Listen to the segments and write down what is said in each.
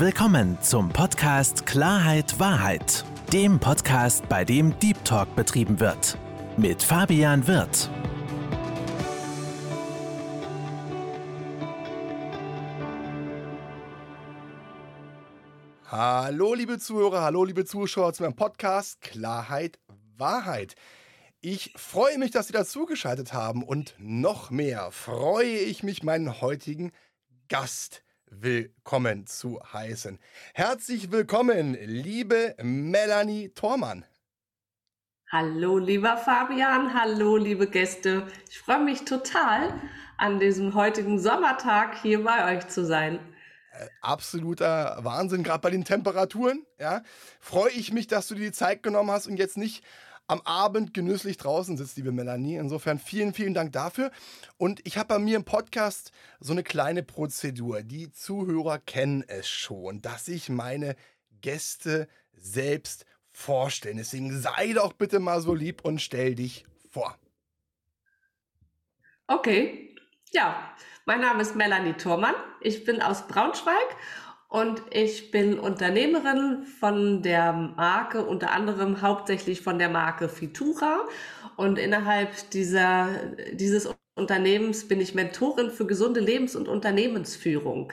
Willkommen zum Podcast Klarheit Wahrheit, dem Podcast, bei dem Deep Talk betrieben wird. Mit Fabian Wirth. Hallo, liebe Zuhörer, hallo, liebe Zuschauer zu meinem Podcast Klarheit Wahrheit. Ich freue mich, dass Sie dazugeschaltet haben und noch mehr freue ich mich, meinen heutigen Gast willkommen zu heißen. Herzlich willkommen, liebe Melanie Thormann. Hallo, lieber Fabian, hallo, liebe Gäste. Ich freue mich total, an diesem heutigen Sommertag hier bei euch zu sein. Äh, absoluter Wahnsinn, gerade bei den Temperaturen. Ja, freue ich mich, dass du dir die Zeit genommen hast und jetzt nicht am Abend genüsslich draußen sitzt, liebe Melanie. Insofern vielen, vielen Dank dafür. Und ich habe bei mir im Podcast so eine kleine Prozedur. Die Zuhörer kennen es schon, dass ich meine Gäste selbst vorstellen. Deswegen sei doch bitte mal so lieb und stell dich vor. Okay, ja, mein Name ist Melanie Thormann. Ich bin aus Braunschweig und ich bin Unternehmerin von der Marke, unter anderem hauptsächlich von der Marke Fitura. Und innerhalb dieser, dieses Unternehmens bin ich Mentorin für gesunde Lebens- und Unternehmensführung.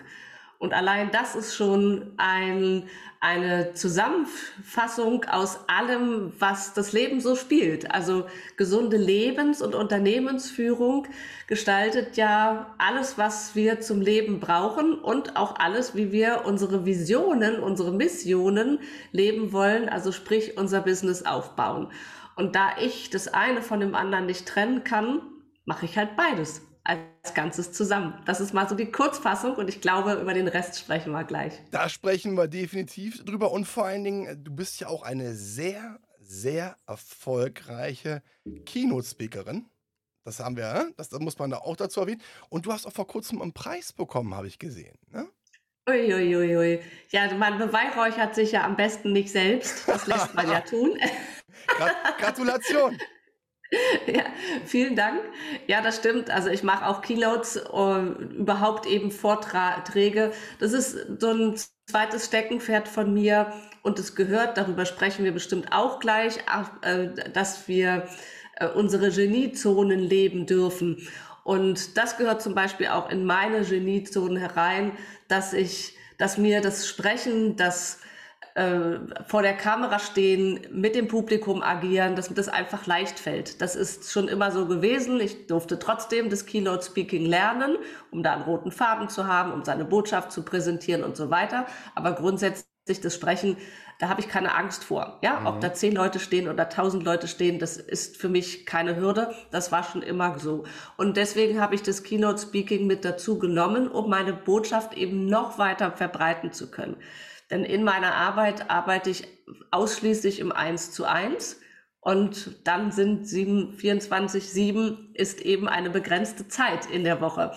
Und allein das ist schon ein, eine Zusammenfassung aus allem, was das Leben so spielt. Also gesunde Lebens- und Unternehmensführung gestaltet ja alles, was wir zum Leben brauchen und auch alles, wie wir unsere Visionen, unsere Missionen leben wollen, also sprich unser Business aufbauen. Und da ich das eine von dem anderen nicht trennen kann, mache ich halt beides als Ganzes zusammen. Das ist mal so die Kurzfassung und ich glaube, über den Rest sprechen wir gleich. Da sprechen wir definitiv drüber und vor allen Dingen, du bist ja auch eine sehr, sehr erfolgreiche Keynote-Speakerin. Das haben wir, das, das muss man da auch dazu erwähnen. Und du hast auch vor kurzem einen Preis bekommen, habe ich gesehen. Ne? Uiuiui. Ui, ui. Ja, man beweihräuchert sich ja am besten nicht selbst. Das lässt man ja tun. Gratulation. Ja, vielen Dank. Ja, das stimmt. Also ich mache auch Keynotes, uh, überhaupt eben Vorträge. Das ist so ein zweites Steckenpferd von mir und es gehört, darüber sprechen wir bestimmt auch gleich, äh, dass wir äh, unsere Geniezonen leben dürfen. Und das gehört zum Beispiel auch in meine Geniezonen herein, dass ich, dass mir das Sprechen, das äh, vor der Kamera stehen, mit dem Publikum agieren, dass mir das einfach leicht fällt. Das ist schon immer so gewesen. Ich durfte trotzdem das Keynote Speaking lernen, um da einen roten Faden zu haben, um seine Botschaft zu präsentieren und so weiter. Aber grundsätzlich das Sprechen, da habe ich keine Angst vor. Ja, mhm. ob da zehn Leute stehen oder tausend Leute stehen, das ist für mich keine Hürde. Das war schon immer so. Und deswegen habe ich das Keynote Speaking mit dazu genommen, um meine Botschaft eben noch weiter verbreiten zu können. Denn in meiner Arbeit arbeite ich ausschließlich im 1 zu 1. Und dann sind 7, 24, 7 ist eben eine begrenzte Zeit in der Woche.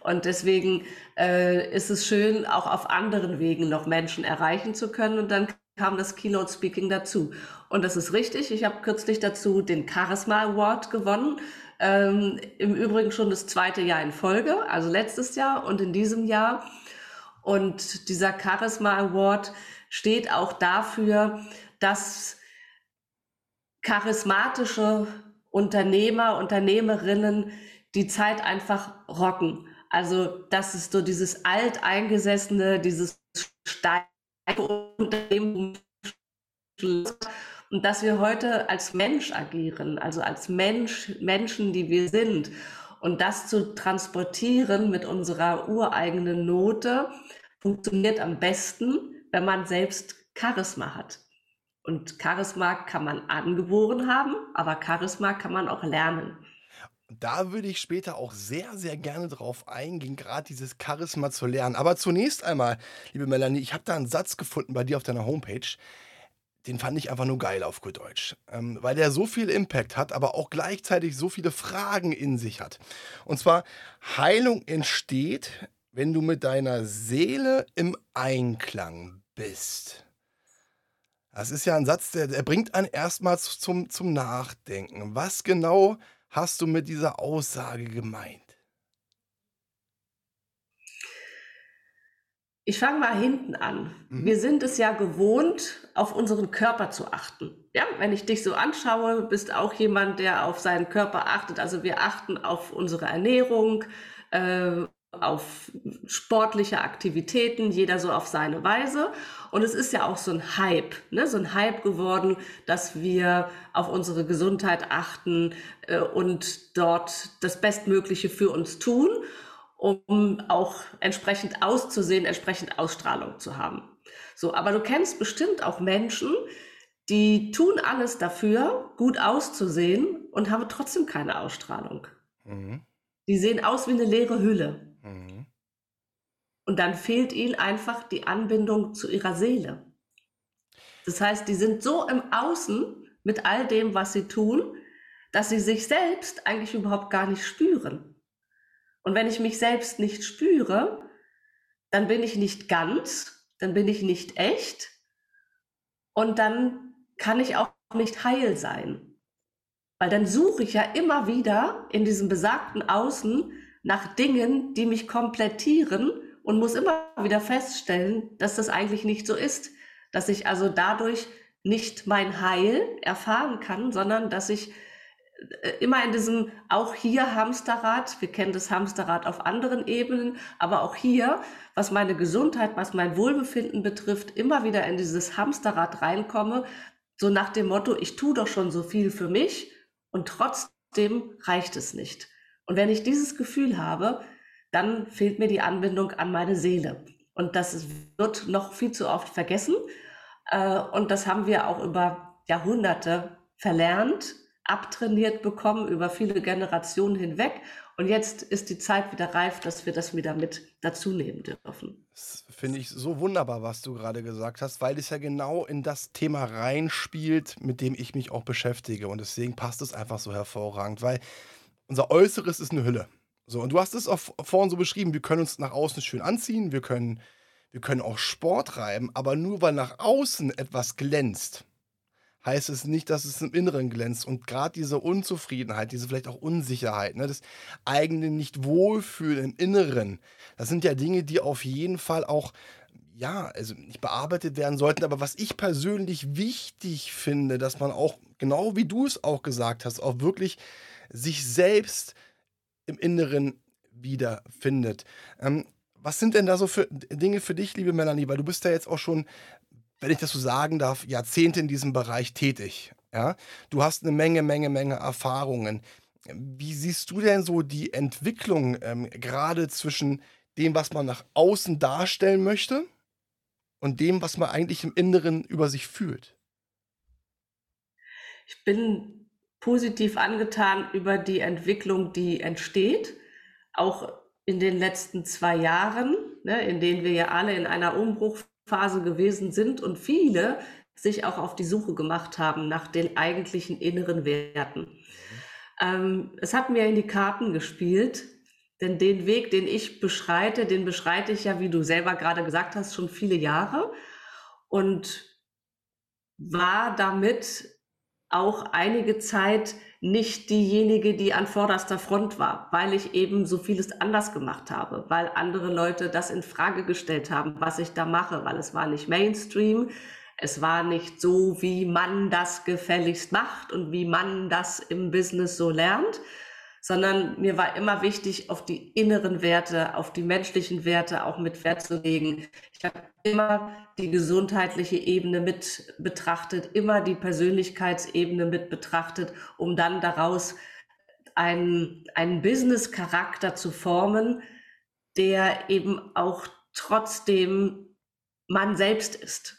Und deswegen äh, ist es schön, auch auf anderen Wegen noch Menschen erreichen zu können. Und dann kam das Keynote Speaking dazu. Und das ist richtig. Ich habe kürzlich dazu den Charisma Award gewonnen. Ähm, Im Übrigen schon das zweite Jahr in Folge, also letztes Jahr und in diesem Jahr. Und dieser Charisma Award steht auch dafür, dass charismatische Unternehmer, Unternehmerinnen die Zeit einfach rocken. Also das ist so dieses alteingesessene, dieses Unternehmen und dass wir heute als Mensch agieren, also als Mensch, Menschen, die wir sind und das zu transportieren mit unserer ureigenen Note funktioniert am besten, wenn man selbst Charisma hat. Und Charisma kann man angeboren haben, aber Charisma kann man auch lernen. Da würde ich später auch sehr, sehr gerne drauf eingehen, gerade dieses Charisma zu lernen. Aber zunächst einmal, liebe Melanie, ich habe da einen Satz gefunden bei dir auf deiner Homepage. Den fand ich einfach nur geil auf gut Deutsch. Ähm, weil der so viel Impact hat, aber auch gleichzeitig so viele Fragen in sich hat. Und zwar, Heilung entsteht, wenn du mit deiner Seele im Einklang bist. Das ist ja ein Satz, der, der bringt einen erstmal zum, zum Nachdenken. Was genau hast du mit dieser Aussage gemeint? Ich fange mal hinten an. Mhm. Wir sind es ja gewohnt, auf unseren Körper zu achten. Ja, wenn ich dich so anschaue, bist auch jemand, der auf seinen Körper achtet. Also wir achten auf unsere Ernährung, äh, auf sportliche Aktivitäten, jeder so auf seine Weise. Und es ist ja auch so ein Hype, ne? so ein Hype geworden, dass wir auf unsere Gesundheit achten äh, und dort das Bestmögliche für uns tun um auch entsprechend auszusehen, entsprechend Ausstrahlung zu haben. So, aber du kennst bestimmt auch Menschen, die tun alles dafür, gut auszusehen und haben trotzdem keine Ausstrahlung. Mhm. Die sehen aus wie eine leere Hülle. Und dann fehlt ihnen einfach die Anbindung zu ihrer Seele. Das heißt, die sind so im Außen mit all dem, was sie tun, dass sie sich selbst eigentlich überhaupt gar nicht spüren. Und wenn ich mich selbst nicht spüre, dann bin ich nicht ganz, dann bin ich nicht echt und dann kann ich auch nicht heil sein. Weil dann suche ich ja immer wieder in diesem besagten Außen nach Dingen, die mich komplettieren und muss immer wieder feststellen, dass das eigentlich nicht so ist. Dass ich also dadurch nicht mein Heil erfahren kann, sondern dass ich äh, immer in diesem, auch hier Hamsterrad, wir kennen das Hamsterrad auf anderen Ebenen, aber auch hier, was meine Gesundheit, was mein Wohlbefinden betrifft, immer wieder in dieses Hamsterrad reinkomme, so nach dem Motto, ich tue doch schon so viel für mich und trotzdem reicht es nicht. Und wenn ich dieses Gefühl habe, dann fehlt mir die Anbindung an meine Seele. Und das wird noch viel zu oft vergessen. Äh, und das haben wir auch über Jahrhunderte verlernt, abtrainiert bekommen über viele Generationen hinweg. Und jetzt ist die Zeit wieder reif, dass wir das wieder mit dazu nehmen dürfen. Das finde ich so wunderbar, was du gerade gesagt hast, weil es ja genau in das Thema reinspielt, mit dem ich mich auch beschäftige. Und deswegen passt es einfach so hervorragend, weil unser Äußeres ist eine Hülle. So, und du hast es auch vorhin so beschrieben, wir können uns nach außen schön anziehen, wir können, wir können auch Sport treiben, aber nur weil nach außen etwas glänzt, heißt es nicht, dass es im Inneren glänzt. Und gerade diese Unzufriedenheit, diese vielleicht auch Unsicherheit, ne, das eigene Nicht-Wohlfühlen im Inneren, das sind ja Dinge, die auf jeden Fall auch ja, also nicht bearbeitet werden sollten, aber was ich persönlich wichtig finde, dass man auch, genau wie du es auch gesagt hast, auch wirklich sich selbst im Inneren wiederfindet. Ähm, was sind denn da so für Dinge für dich, liebe Melanie? Weil du bist ja jetzt auch schon wenn ich das so sagen darf, Jahrzehnte in diesem Bereich tätig. Ja? Du hast eine Menge, Menge, Menge Erfahrungen. Wie siehst du denn so die Entwicklung ähm, gerade zwischen dem, was man nach außen darstellen möchte und dem, was man eigentlich im Inneren über sich fühlt? Ich bin positiv angetan über die Entwicklung, die entsteht, auch in den letzten zwei Jahren, ne, in denen wir ja alle in einer Umbruch Phase gewesen sind und viele sich auch auf die Suche gemacht haben nach den eigentlichen inneren Werten. Ähm, es hat mir in die Karten gespielt, denn den Weg, den ich beschreite, den beschreite ich ja, wie du selber gerade gesagt hast, schon viele Jahre und war damit auch einige Zeit nicht diejenige, die an vorderster Front war, weil ich eben so vieles anders gemacht habe, weil andere Leute das in Frage gestellt haben, was ich da mache, weil es war nicht Mainstream, es war nicht so, wie man das gefälligst macht und wie man das im Business so lernt, sondern mir war immer wichtig, auf die inneren Werte, auf die menschlichen Werte auch mit Wert zu legen. Ich habe immer die gesundheitliche Ebene mit betrachtet, immer die Persönlichkeitsebene mit betrachtet, um dann daraus einen, einen Business-Charakter zu formen, der eben auch trotzdem man selbst ist.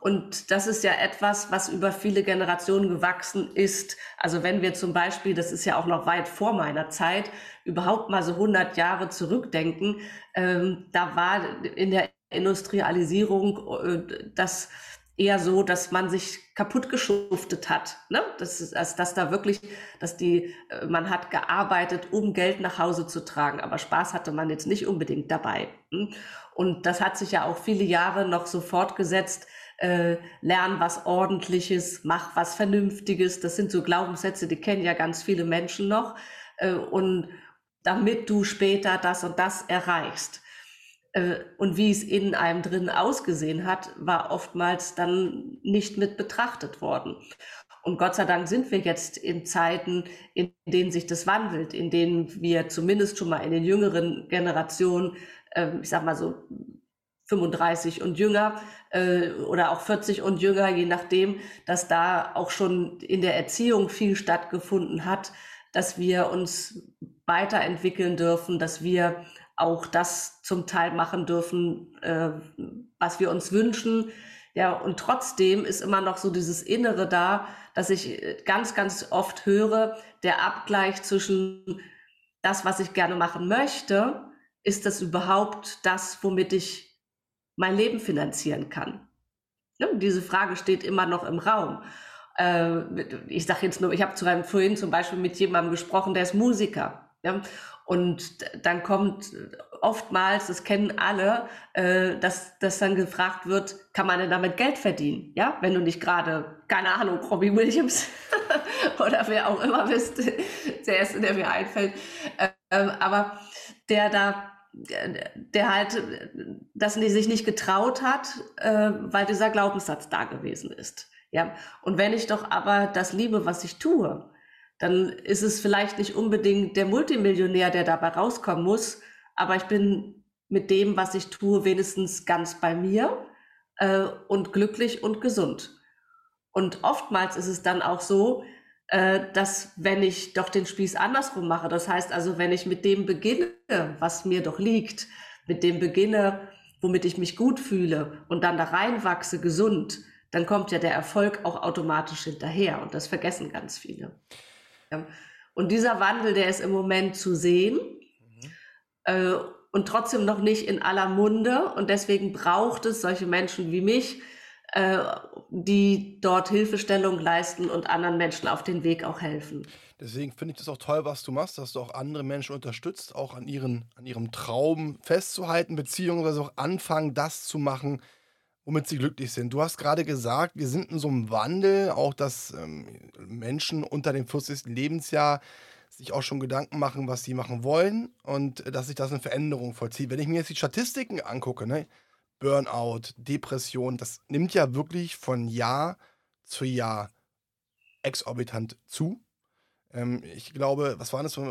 Und das ist ja etwas, was über viele Generationen gewachsen ist. Also wenn wir zum Beispiel, das ist ja auch noch weit vor meiner Zeit, überhaupt mal so 100 Jahre zurückdenken, ähm, da war in der Industrialisierung äh, das eher so, dass man sich kaputt geschuftet hat. Ne? Das ist, dass, dass da wirklich, dass die, äh, man hat gearbeitet, um Geld nach Hause zu tragen, aber Spaß hatte man jetzt nicht unbedingt dabei. Und das hat sich ja auch viele Jahre noch so fortgesetzt. Äh, lern was Ordentliches, mach was Vernünftiges. Das sind so Glaubenssätze, die kennen ja ganz viele Menschen noch. Äh, und damit du später das und das erreichst. äh, und wie es in einem drin ausgesehen hat, war oftmals dann nicht mit betrachtet worden. Und Gott sei Dank sind wir jetzt in Zeiten, in denen sich das wandelt, in denen wir zumindest schon mal in den jüngeren Generationen, ich sag mal so 35 und jünger äh, oder auch 40 und jünger, je nachdem, dass da auch schon in der Erziehung viel stattgefunden hat, dass wir uns weiterentwickeln dürfen, dass wir auch das zum Teil machen dürfen, äh, was wir uns wünschen. Ja, und trotzdem ist immer noch so dieses Innere da, dass ich ganz, ganz oft höre, der Abgleich zwischen das, was ich gerne machen möchte, ist das überhaupt das, womit ich mein Leben finanzieren kann? Ja, diese Frage steht immer noch im Raum. Äh, ich sage jetzt nur, ich habe vorhin zum Beispiel mit jemandem gesprochen, der ist Musiker. Ja? Und dann kommt oftmals, das kennen alle, äh, dass, dass dann gefragt wird, kann man denn damit Geld verdienen? Ja, wenn du nicht gerade, keine Ahnung, Robbie Williams oder wer auch immer bist, der erste, der mir einfällt, äh, aber der da, der halt das sich nicht getraut hat, äh, weil dieser Glaubenssatz da gewesen ist. Ja, und wenn ich doch aber das liebe, was ich tue, dann ist es vielleicht nicht unbedingt der Multimillionär, der dabei rauskommen muss, aber ich bin mit dem, was ich tue, wenigstens ganz bei mir äh, und glücklich und gesund. Und oftmals ist es dann auch so, äh, dass wenn ich doch den Spieß andersrum mache, das heißt also, wenn ich mit dem beginne, was mir doch liegt, mit dem beginne, womit ich mich gut fühle und dann da reinwachse, gesund, dann kommt ja der Erfolg auch automatisch hinterher und das vergessen ganz viele. Und dieser Wandel, der ist im Moment zu sehen mhm. äh, und trotzdem noch nicht in aller Munde. Und deswegen braucht es solche Menschen wie mich, äh, die dort Hilfestellung leisten und anderen Menschen auf den Weg auch helfen. Deswegen finde ich das auch toll, was du machst, dass du auch andere Menschen unterstützt, auch an, ihren, an ihrem Traum festzuhalten, beziehungsweise auch anfangen, das zu machen, womit sie glücklich sind. Du hast gerade gesagt, wir sind in so einem Wandel, auch dass ähm, Menschen unter dem 40. Lebensjahr sich auch schon Gedanken machen, was sie machen wollen und äh, dass sich das eine Veränderung vollzieht. Wenn ich mir jetzt die Statistiken angucke, ne? Burnout, Depression, das nimmt ja wirklich von Jahr zu Jahr exorbitant zu. Ähm, ich glaube, was waren das? So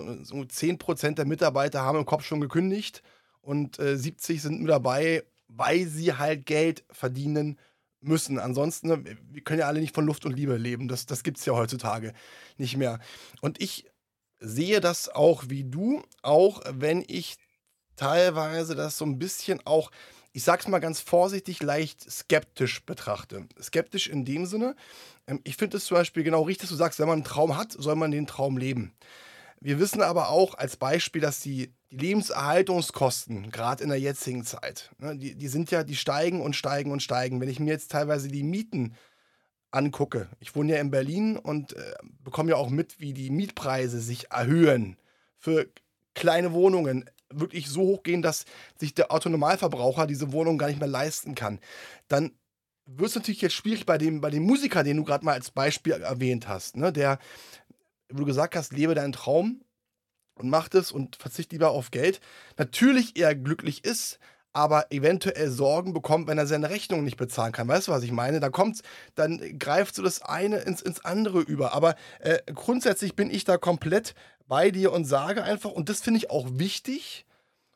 10% der Mitarbeiter haben im Kopf schon gekündigt und äh, 70 sind mit dabei weil sie halt Geld verdienen müssen. Ansonsten, ne, wir können ja alle nicht von Luft und Liebe leben. Das, das gibt es ja heutzutage nicht mehr. Und ich sehe das auch wie du, auch wenn ich teilweise das so ein bisschen auch, ich sag's mal ganz vorsichtig, leicht skeptisch betrachte. Skeptisch in dem Sinne, ähm, ich finde es zum Beispiel genau richtig, dass du sagst, wenn man einen Traum hat, soll man den Traum leben. Wir wissen aber auch als Beispiel, dass die, die Lebenserhaltungskosten, gerade in der jetzigen Zeit, ne, die, die sind ja, die steigen und steigen und steigen. Wenn ich mir jetzt teilweise die Mieten angucke, ich wohne ja in Berlin und äh, bekomme ja auch mit, wie die Mietpreise sich erhöhen für kleine Wohnungen, wirklich so hoch gehen, dass sich der Autonomalverbraucher diese Wohnung gar nicht mehr leisten kann. Dann wird es natürlich jetzt schwierig bei dem, bei dem Musiker, den du gerade mal als Beispiel erwähnt hast, ne, der wo du gesagt hast, lebe deinen Traum und mach das und verzichte lieber auf Geld, natürlich eher glücklich ist, aber eventuell Sorgen bekommt, wenn er seine Rechnung nicht bezahlen kann. Weißt du, was ich meine? Da kommt's, dann greift so das eine ins, ins andere über. Aber äh, grundsätzlich bin ich da komplett bei dir und sage einfach, und das finde ich auch wichtig,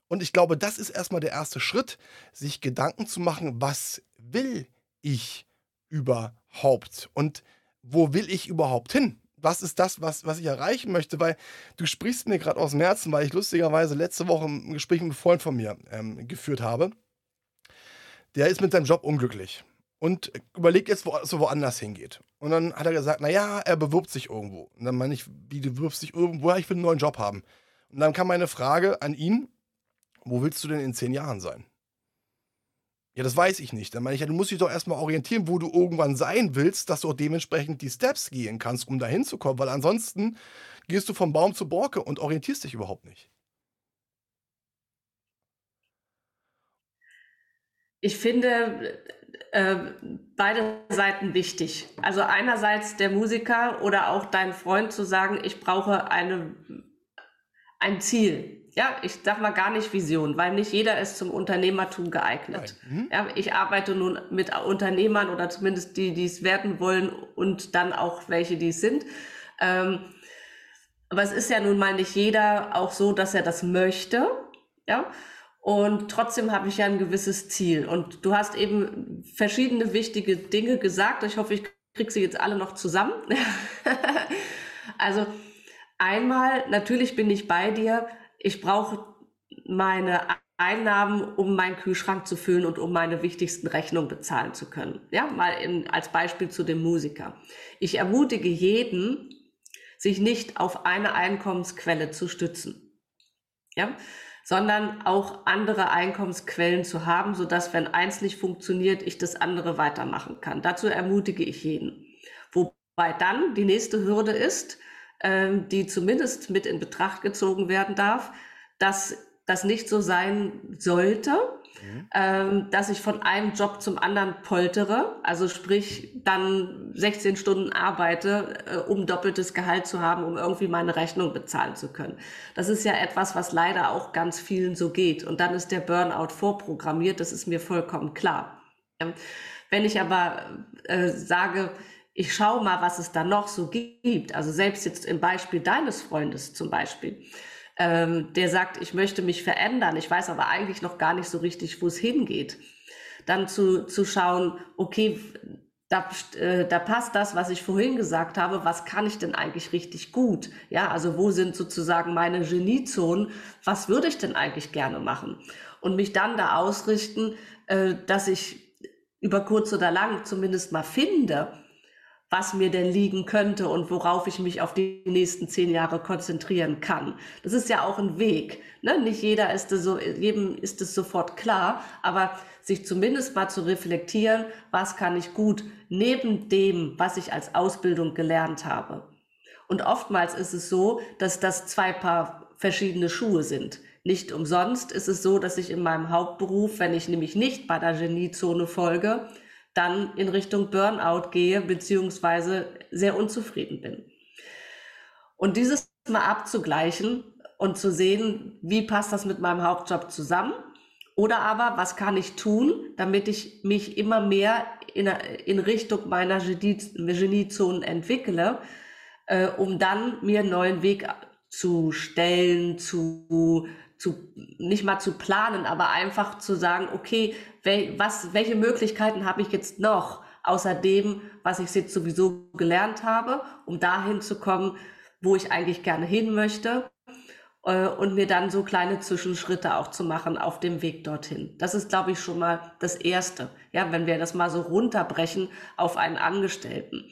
und ich glaube, das ist erstmal der erste Schritt, sich Gedanken zu machen, was will ich überhaupt? Und wo will ich überhaupt hin? was ist das, was, was ich erreichen möchte, weil du sprichst mir gerade aus dem Herzen, weil ich lustigerweise letzte Woche ein Gespräch mit einem Freund von mir ähm, geführt habe. Der ist mit seinem Job unglücklich und überlegt jetzt, wo es so woanders hingeht. Und dann hat er gesagt, naja, er bewirbt sich irgendwo. Und dann meine ich, wie du bewirbst dich irgendwo, ja, ich will einen neuen Job haben. Und dann kam meine Frage an ihn, wo willst du denn in zehn Jahren sein? Ja, das weiß ich nicht. Dann meine ich, ja, du musst dich doch erstmal orientieren, wo du irgendwann sein willst, dass du auch dementsprechend die Steps gehen kannst, um da hinzukommen, weil ansonsten gehst du vom Baum zur Borke und orientierst dich überhaupt nicht. Ich finde äh, beide Seiten wichtig. Also einerseits der Musiker oder auch dein Freund zu sagen, ich brauche eine ein Ziel. Ja, ich sag mal gar nicht Vision, weil nicht jeder ist zum Unternehmertum geeignet. Mhm. Ja, ich arbeite nun mit Unternehmern oder zumindest die, die es werden wollen und dann auch welche, die es sind. Ähm, aber es ist ja nun mal nicht jeder auch so, dass er das möchte. Ja, und trotzdem habe ich ja ein gewisses Ziel. Und du hast eben verschiedene wichtige Dinge gesagt. Ich hoffe, ich kriege sie jetzt alle noch zusammen. also einmal, natürlich bin ich bei dir. Ich brauche meine Einnahmen, um meinen Kühlschrank zu füllen und um meine wichtigsten Rechnungen bezahlen zu können. Ja, mal in, als Beispiel zu dem Musiker. Ich ermutige jeden, sich nicht auf eine Einkommensquelle zu stützen. Ja, sondern auch andere Einkommensquellen zu haben, sodass, wenn eins nicht funktioniert, ich das andere weitermachen kann. Dazu ermutige ich jeden. Wobei dann die nächste Hürde ist, ähm, die zumindest mit in Betracht gezogen werden darf, dass das nicht so sein sollte, mhm. ähm, dass ich von einem Job zum anderen poltere, also sprich dann 16 Stunden arbeite, äh, um doppeltes Gehalt zu haben, um irgendwie meine Rechnung bezahlen zu können. Das ist ja etwas, was leider auch ganz vielen so geht. Und dann ist der Burnout vorprogrammiert, das ist mir vollkommen klar. Ähm, wenn ich aber äh, sage, ich schaue mal, was es da noch so gibt, also selbst jetzt im Beispiel deines Freundes zum Beispiel, ähm, der sagt, ich möchte mich verändern, ich weiß aber eigentlich noch gar nicht so richtig, wo es hingeht. Dann zu, zu schauen, okay, da, äh, da passt das, was ich vorhin gesagt habe, was kann ich denn eigentlich richtig gut? Ja, also wo sind sozusagen meine Geniezonen? Was würde ich denn eigentlich gerne machen? Und mich dann da ausrichten, äh, dass ich über kurz oder lang zumindest mal finde, was mir denn liegen könnte und worauf ich mich auf die nächsten zehn Jahre konzentrieren kann. Das ist ja auch ein Weg. Ne? Nicht jeder ist es so, jedem ist es sofort klar, aber sich zumindest mal zu reflektieren, was kann ich gut neben dem, was ich als Ausbildung gelernt habe. Und oftmals ist es so, dass das zwei Paar verschiedene Schuhe sind. Nicht umsonst ist es so, dass ich in meinem Hauptberuf, wenn ich nämlich nicht bei der Geniezone folge, dann in Richtung Burnout gehe, beziehungsweise sehr unzufrieden bin. Und dieses mal abzugleichen und zu sehen, wie passt das mit meinem Hauptjob zusammen? Oder aber, was kann ich tun, damit ich mich immer mehr in, in Richtung meiner Geniezonen entwickle, äh, um dann mir einen neuen Weg zu stellen, zu zu, nicht mal zu planen, aber einfach zu sagen, okay, wel, was, welche Möglichkeiten habe ich jetzt noch, außer dem, was ich jetzt sowieso gelernt habe, um dahin zu kommen, wo ich eigentlich gerne hin möchte äh, und mir dann so kleine Zwischenschritte auch zu machen auf dem Weg dorthin. Das ist, glaube ich, schon mal das Erste. Ja, wenn wir das mal so runterbrechen auf einen Angestellten.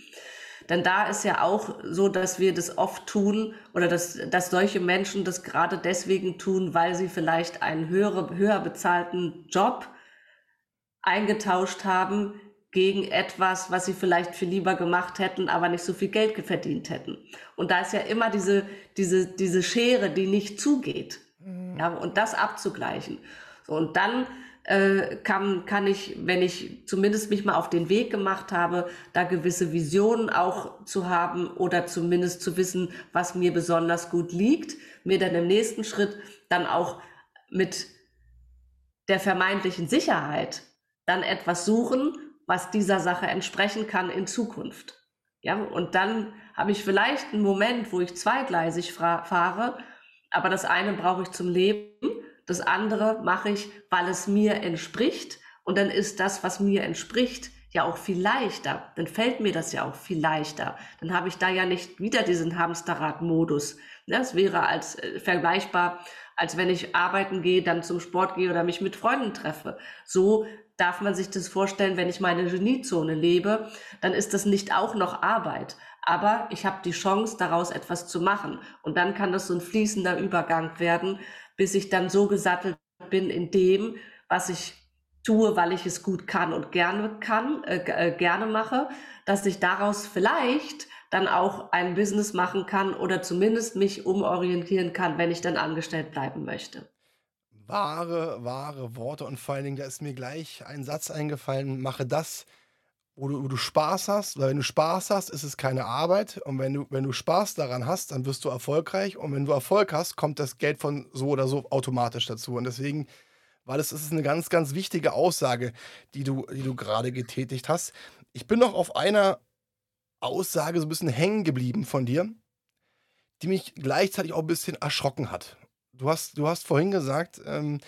Denn da ist ja auch so, dass wir das oft tun oder dass, dass solche Menschen das gerade deswegen tun, weil sie vielleicht einen höhere, höher bezahlten Job eingetauscht haben gegen etwas, was sie vielleicht viel lieber gemacht hätten, aber nicht so viel Geld verdient hätten. Und da ist ja immer diese, diese, diese Schere, die nicht zugeht. Mhm. Ja, und das abzugleichen. So, und dann äh, kann, kann ich, wenn ich zumindest mich mal auf den Weg gemacht habe, da gewisse Visionen auch zu haben oder zumindest zu wissen, was mir besonders gut liegt, mir dann im nächsten Schritt dann auch mit der vermeintlichen Sicherheit dann etwas suchen, was dieser Sache entsprechen kann in Zukunft. Ja, und dann habe ich vielleicht einen Moment, wo ich zweigleisig fahre, aber das eine brauche ich zum Leben das andere mache ich, weil es mir entspricht. Und dann ist das, was mir entspricht, ja auch viel leichter. Dann fällt mir das ja auch viel leichter. Dann habe ich da ja nicht wieder diesen Hamsterrad-Modus. Das wäre als äh, vergleichbar, als wenn ich arbeiten gehe, dann zum Sport gehe oder mich mit Freunden treffe. So darf man sich das vorstellen, wenn ich meine Geniezone lebe, dann ist das nicht auch noch Arbeit. Aber ich habe die Chance, daraus etwas zu machen. Und dann kann das so ein fließender Übergang werden, bis ich dann so gesattelt bin in dem, was ich tue, weil ich es gut kann und gerne kann, äh, äh, gerne mache, dass ich daraus vielleicht dann auch ein Business machen kann oder zumindest mich umorientieren kann, wenn ich dann angestellt bleiben möchte. Wahre, wahre Worte und vor allen Dingen, da ist mir gleich ein Satz eingefallen, mache das, wo du, wo du Spaß hast, weil wenn du Spaß hast, ist es keine Arbeit. Und wenn du, wenn du Spaß daran hast, dann wirst du erfolgreich. Und wenn du Erfolg hast, kommt das Geld von so oder so automatisch dazu. Und deswegen, weil es ist eine ganz, ganz wichtige Aussage, die du, die du gerade getätigt hast. Ich bin noch auf einer Aussage so ein bisschen hängen geblieben von dir, die mich gleichzeitig auch ein bisschen erschrocken hat. Du hast, du hast vorhin gesagt, ähm,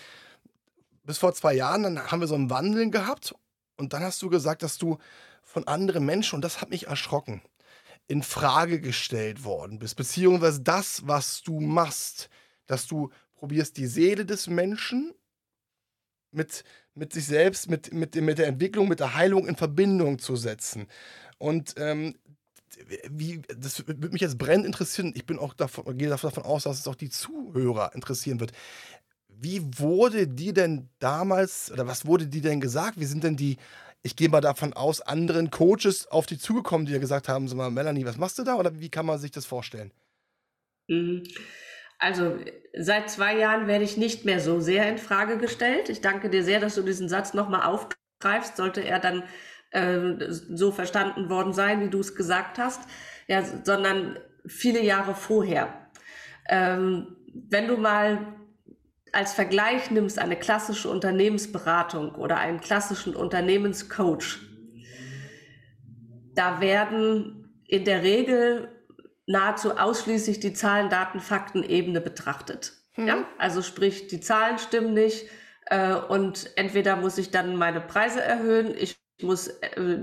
bis vor zwei Jahren, dann haben wir so ein Wandeln gehabt und dann hast du gesagt, dass du von anderen Menschen, und das hat mich erschrocken, in Frage gestellt worden bist, beziehungsweise das, was du machst, dass du probierst, die Seele des Menschen mit, mit sich selbst, mit, mit, mit der Entwicklung, mit der Heilung in Verbindung zu setzen. Und ähm, wie, das würde mich jetzt brennend interessieren. Ich bin auch davon, gehe davon aus, dass es auch die Zuhörer interessieren wird. Wie wurde dir denn damals, oder was wurde dir denn gesagt? Wie sind denn die, ich gehe mal davon aus, anderen Coaches auf die zugekommen, die dir gesagt haben, sag mal, Melanie, was machst du da? Oder wie kann man sich das vorstellen? Mhm. Also seit zwei Jahren werde ich nicht mehr so sehr in Frage gestellt. Ich danke dir sehr, dass du diesen Satz nochmal aufgreifst. Sollte er dann äh, so verstanden worden sein, wie du es gesagt hast, ja, sondern viele Jahre vorher. Ähm, wenn du mal als Vergleich nimmst eine klassische Unternehmensberatung oder einen klassischen Unternehmenscoach, da werden in der Regel nahezu ausschließlich die Zahlen, Daten, Fakten Ebene betrachtet. Mhm. Ja? Also sprich, die Zahlen stimmen nicht äh, und entweder muss ich dann meine Preise erhöhen, ich muss äh,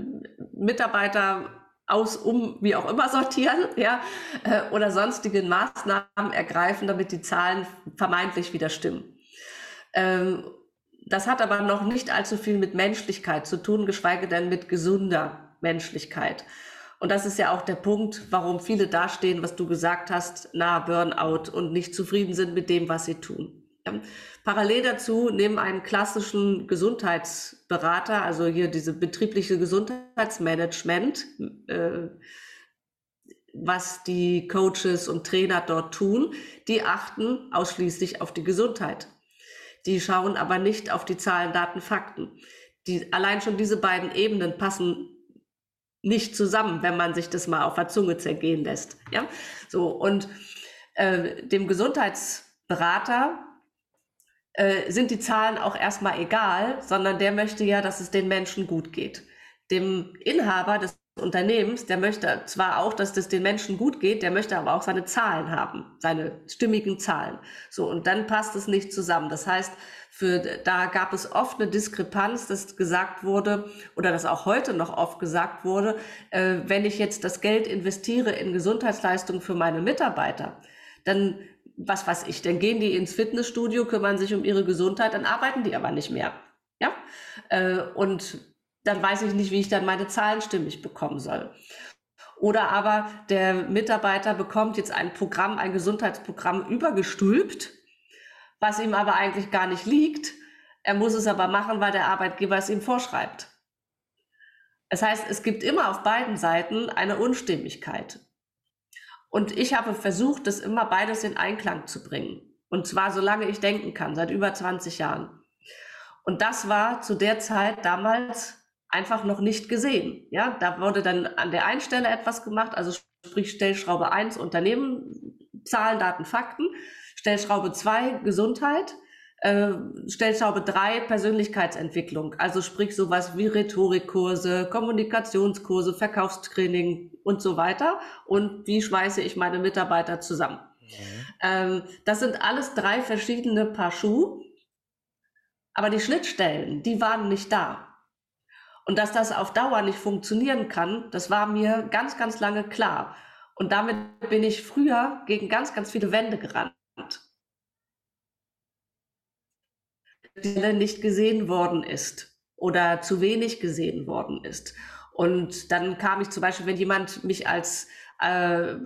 Mitarbeiter aus, um, wie auch immer sortieren, ja, äh, oder sonstige Maßnahmen ergreifen, damit die Zahlen vermeintlich wieder stimmen. Ähm, das hat aber noch nicht allzu viel mit Menschlichkeit zu tun, geschweige denn mit gesunder Menschlichkeit. Und das ist ja auch der Punkt, warum viele dastehen, was du gesagt hast, nahe Burnout und nicht zufrieden sind mit dem, was sie tun. Ja. Parallel dazu neben einem klassischen Gesundheitsberater, also hier diese betriebliche Gesundheitsmanagement, äh, was die Coaches und Trainer dort tun, die achten ausschließlich auf die Gesundheit. Die schauen aber nicht auf die Zahlen, Daten, Fakten. Die, allein schon diese beiden Ebenen passen nicht zusammen, wenn man sich das mal auf der Zunge zergehen lässt. Ja, so und äh, dem Gesundheitsberater äh, sind die Zahlen auch erstmal egal, sondern der möchte ja, dass es den Menschen gut geht. Dem Inhaber des Unternehmens, der möchte zwar auch, dass das den Menschen gut geht, der möchte aber auch seine Zahlen haben, seine stimmigen Zahlen. So, und dann passt es nicht zusammen. Das heißt, für, da gab es oft eine Diskrepanz, dass gesagt wurde, oder dass auch heute noch oft gesagt wurde, äh, wenn ich jetzt das Geld investiere in Gesundheitsleistungen für meine Mitarbeiter, dann was weiß ich, dann gehen die ins Fitnessstudio, kümmern sich um ihre Gesundheit, dann arbeiten die aber nicht mehr. Ja? Äh, und dann weiß ich nicht, wie ich dann meine Zahlen stimmig bekommen soll. Oder aber der Mitarbeiter bekommt jetzt ein Programm, ein Gesundheitsprogramm übergestülpt, was ihm aber eigentlich gar nicht liegt. Er muss es aber machen, weil der Arbeitgeber es ihm vorschreibt. Das heißt, es gibt immer auf beiden Seiten eine Unstimmigkeit. Und ich habe versucht, das immer beides in Einklang zu bringen. Und zwar solange ich denken kann, seit über 20 Jahren. Und das war zu der Zeit damals einfach noch nicht gesehen. Ja, da wurde dann an der einen Stelle etwas gemacht, also sprich Stellschraube 1 Unternehmen, Zahlen, Daten, Fakten, Stellschraube 2 Gesundheit, äh, Stellschraube 3 Persönlichkeitsentwicklung, also sprich sowas wie Rhetorikkurse, Kommunikationskurse, Verkaufstraining und so weiter und wie schweiße ich meine Mitarbeiter zusammen. Mhm. Ähm, das sind alles drei verschiedene Paar Schuh, aber die Schnittstellen, die waren nicht da. Und dass das auf Dauer nicht funktionieren kann, das war mir ganz, ganz lange klar. Und damit bin ich früher gegen ganz, ganz viele Wände gerannt. Die nicht gesehen worden ist oder zu wenig gesehen worden ist. Und dann kam ich zum Beispiel, wenn jemand mich als äh,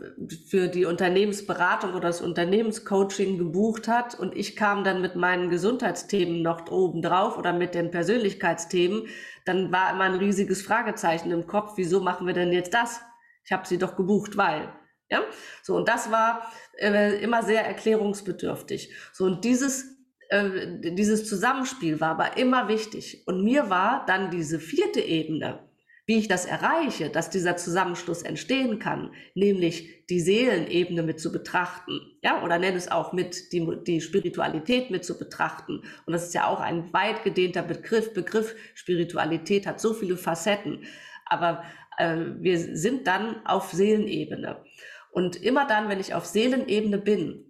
für die Unternehmensberatung oder das Unternehmenscoaching gebucht hat und ich kam dann mit meinen Gesundheitsthemen noch oben drauf oder mit den Persönlichkeitsthemen, dann war immer ein riesiges Fragezeichen im Kopf, wieso machen wir denn jetzt das? Ich habe sie doch gebucht, weil. Ja, so und das war äh, immer sehr erklärungsbedürftig. So und dieses äh, dieses Zusammenspiel war aber immer wichtig. Und mir war dann diese vierte Ebene, Wie ich das erreiche, dass dieser Zusammenschluss entstehen kann, nämlich die Seelenebene mit zu betrachten, ja, oder nenne es auch mit die, die Spiritualität mit zu betrachten. Und das ist ja auch ein weit gedehnter Begriff. Begriff Spiritualität hat so viele Facetten. Aber äh, wir sind dann auf Seelenebene. Und immer dann, wenn ich auf Seelenebene bin,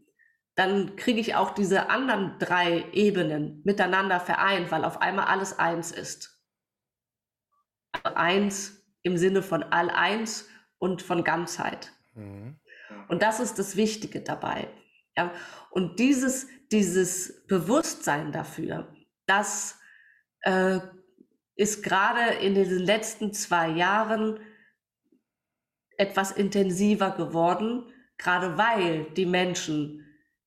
dann kriege ich auch diese anderen drei Ebenen miteinander vereint, weil auf einmal alles eins ist eins im Sinne von all eins und von Ganzheit. Mhm. Und das ist das Wichtige dabei. Ja, und dieses, dieses Bewusstsein dafür, das äh, ist gerade in den letzten zwei Jahren etwas intensiver geworden, gerade weil die Menschen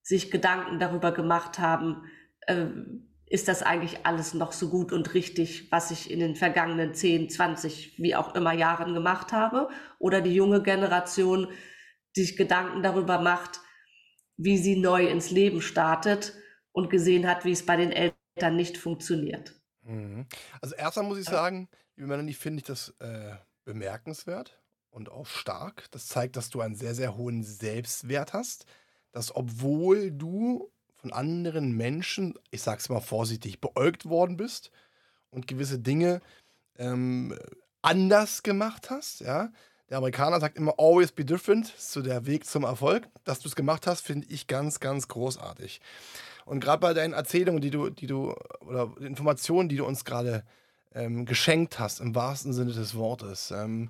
sich Gedanken darüber gemacht haben, äh, ist das eigentlich alles noch so gut und richtig, was ich in den vergangenen 10, 20, wie auch immer Jahren gemacht habe? Oder die junge Generation, die sich Gedanken darüber macht, wie sie neu ins Leben startet und gesehen hat, wie es bei den Eltern nicht funktioniert. Mhm. Also erstmal muss ich sagen, liebe Melanie, finde ich das äh, bemerkenswert und auch stark. Das zeigt, dass du einen sehr, sehr hohen Selbstwert hast. Dass obwohl du von anderen Menschen, ich sag's mal vorsichtig, beäugt worden bist und gewisse Dinge ähm, anders gemacht hast, ja. Der Amerikaner sagt immer, always be different, so der Weg zum Erfolg. Dass du es gemacht hast, finde ich ganz, ganz großartig. Und gerade bei deinen Erzählungen, die du, die du, oder Informationen, die du uns gerade ähm, geschenkt hast, im wahrsten Sinne des Wortes, ähm,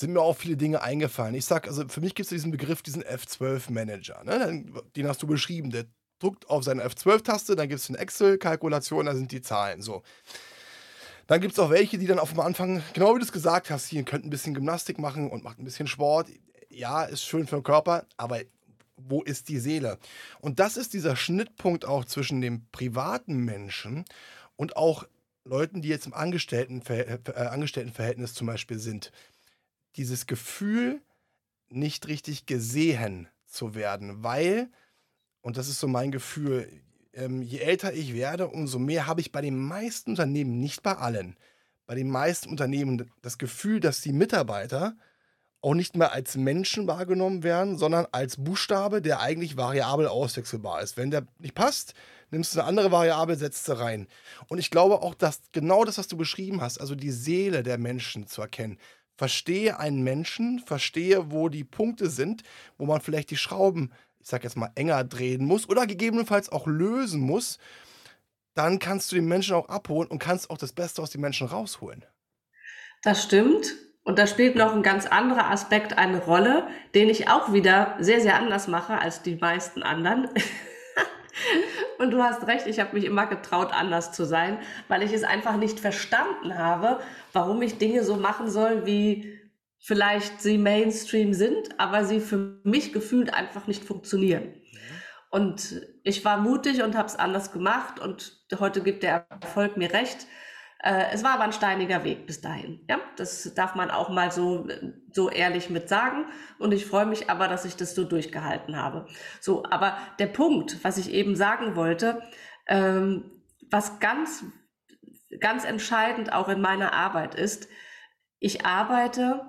sind mir auch viele Dinge eingefallen. Ich sag, also für mich gibt es diesen Begriff, diesen F12-Manager. Ne? Den hast du beschrieben. Der drückt auf seine F12-Taste, dann gibt es eine Excel-Kalkulation, da sind die Zahlen. So. Dann gibt es auch welche, die dann auf dem Anfang, genau wie du es gesagt hast, hier könnt ein bisschen Gymnastik machen und macht ein bisschen Sport. Ja, ist schön für den Körper, aber wo ist die Seele? Und das ist dieser Schnittpunkt auch zwischen dem privaten Menschen und auch Leuten, die jetzt im äh, Angestelltenverhältnis zum Beispiel sind. Dieses Gefühl, nicht richtig gesehen zu werden, weil und das ist so mein Gefühl, ähm, je älter ich werde, umso mehr habe ich bei den meisten Unternehmen, nicht bei allen, bei den meisten Unternehmen das Gefühl, dass die Mitarbeiter auch nicht mehr als Menschen wahrgenommen werden, sondern als Buchstabe, der eigentlich variabel auswechselbar ist. Wenn der nicht passt, nimmst du eine andere Variable, setzt sie rein. Und ich glaube auch, dass genau das, was du beschrieben hast, also die Seele der Menschen zu erkennen, verstehe einen Menschen, verstehe, wo die Punkte sind, wo man vielleicht die Schrauben ich sag jetzt mal, enger drehen muss oder gegebenenfalls auch lösen muss, dann kannst du den Menschen auch abholen und kannst auch das Beste aus den Menschen rausholen. Das stimmt. Und da spielt noch ein ganz anderer Aspekt eine Rolle, den ich auch wieder sehr, sehr anders mache als die meisten anderen. Und du hast recht, ich habe mich immer getraut, anders zu sein, weil ich es einfach nicht verstanden habe, warum ich Dinge so machen soll, wie vielleicht sie Mainstream sind, aber sie für mich gefühlt einfach nicht funktionieren. Und ich war mutig und habe es anders gemacht und heute gibt der Erfolg mir recht. Äh, es war aber ein steiniger Weg bis dahin. Ja, das darf man auch mal so, so ehrlich mit sagen. Und ich freue mich aber, dass ich das so durchgehalten habe. So, aber der Punkt, was ich eben sagen wollte, ähm, was ganz, ganz entscheidend auch in meiner Arbeit ist, ich arbeite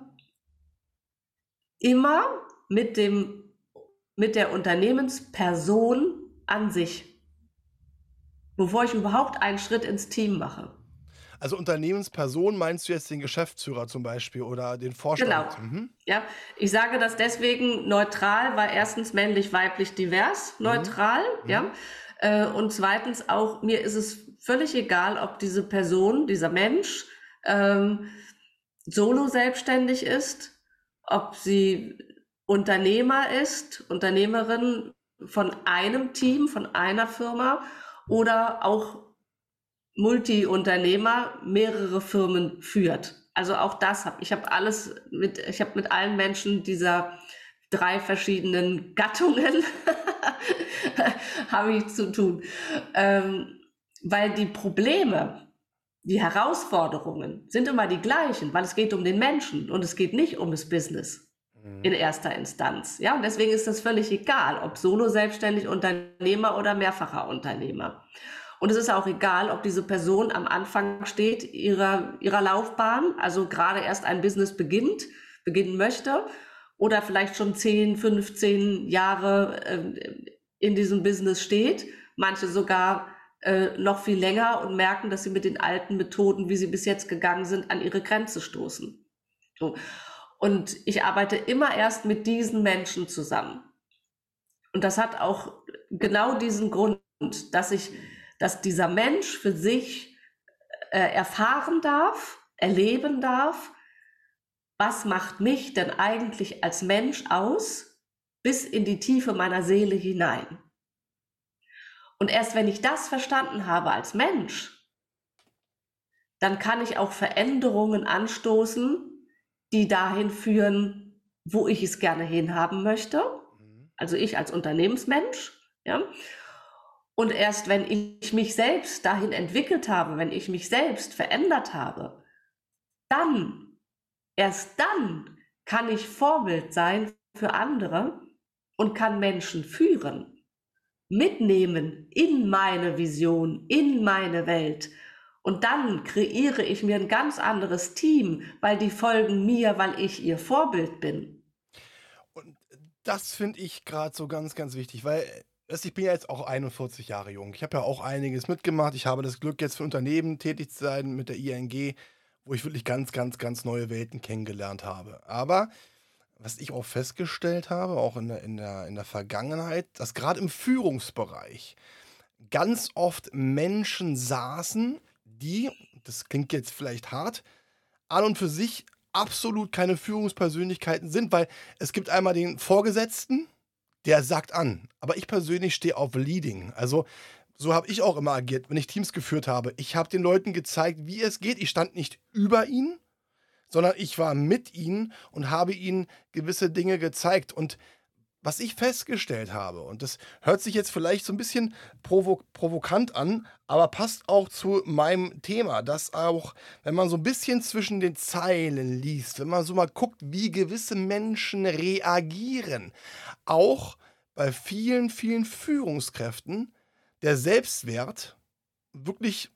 immer mit dem, mit der Unternehmensperson an sich. Bevor ich überhaupt einen Schritt ins Team mache. Also Unternehmensperson meinst du jetzt den Geschäftsführer zum Beispiel oder den Vorstand? Genau. Mhm. Ja, ich sage das deswegen neutral, weil erstens männlich, weiblich, divers, mhm. neutral, mhm. ja. Äh, und zweitens auch, mir ist es völlig egal, ob diese Person, dieser Mensch ähm, solo selbstständig ist ob sie Unternehmer ist, Unternehmerin von einem Team, von einer Firma oder auch Multi-Unternehmer mehrere Firmen führt. Also auch das habe ich habe alles mit ich habe mit allen Menschen dieser drei verschiedenen Gattungen habe ich zu tun, ähm, weil die Probleme die Herausforderungen sind immer die gleichen, weil es geht um den Menschen und es geht nicht um das Business mhm. in erster Instanz. Ja, und deswegen ist das völlig egal, ob solo selbstständig Unternehmer oder mehrfacher Unternehmer. Und es ist auch egal, ob diese Person am Anfang steht ihrer, ihrer Laufbahn, also gerade erst ein Business beginnt, beginnen möchte, oder vielleicht schon 10, 15 Jahre äh, in diesem Business steht, manche sogar äh, noch viel länger und merken, dass sie mit den alten Methoden, wie sie bis jetzt gegangen sind, an ihre Grenze stoßen. So. Und ich arbeite immer erst mit diesen Menschen zusammen. Und das hat auch genau diesen Grund, dass ich dass dieser Mensch für sich äh, erfahren darf, erleben darf, was macht mich denn eigentlich als Mensch aus, bis in die Tiefe meiner Seele hinein. Und erst wenn ich das verstanden habe als Mensch, dann kann ich auch Veränderungen anstoßen, die dahin führen, wo ich es gerne hinhaben möchte. Mhm. Also ich als Unternehmensmensch, ja. Und erst wenn ich mich selbst dahin entwickelt habe, wenn ich mich selbst verändert habe, dann, erst dann kann ich Vorbild sein für andere und kann Menschen führen, mitnehmen in meine Vision, in meine Welt. Und dann kreiere ich mir ein ganz anderes Team, weil die folgen mir, weil ich ihr Vorbild bin. Und das finde ich gerade so ganz, ganz wichtig, weil ich bin ja jetzt auch 41 Jahre jung. Ich habe ja auch einiges mitgemacht. Ich habe das Glück, jetzt für Unternehmen tätig zu sein mit der ING, wo ich wirklich ganz, ganz, ganz neue Welten kennengelernt habe. Aber was ich auch festgestellt habe, auch in der, in der, in der Vergangenheit, dass gerade im Führungsbereich ganz oft Menschen saßen, die, das klingt jetzt vielleicht hart, an und für sich absolut keine Führungspersönlichkeiten sind, weil es gibt einmal den Vorgesetzten, der sagt an. Aber ich persönlich stehe auf Leading. Also so habe ich auch immer agiert, wenn ich Teams geführt habe. Ich habe den Leuten gezeigt, wie es geht. Ich stand nicht über ihnen, sondern ich war mit ihnen und habe ihnen gewisse Dinge gezeigt. Und was ich festgestellt habe, und das hört sich jetzt vielleicht so ein bisschen provo provokant an, aber passt auch zu meinem Thema, dass auch, wenn man so ein bisschen zwischen den Zeilen liest, wenn man so mal guckt, wie gewisse Menschen reagieren, auch bei vielen, vielen Führungskräften der Selbstwert wirklich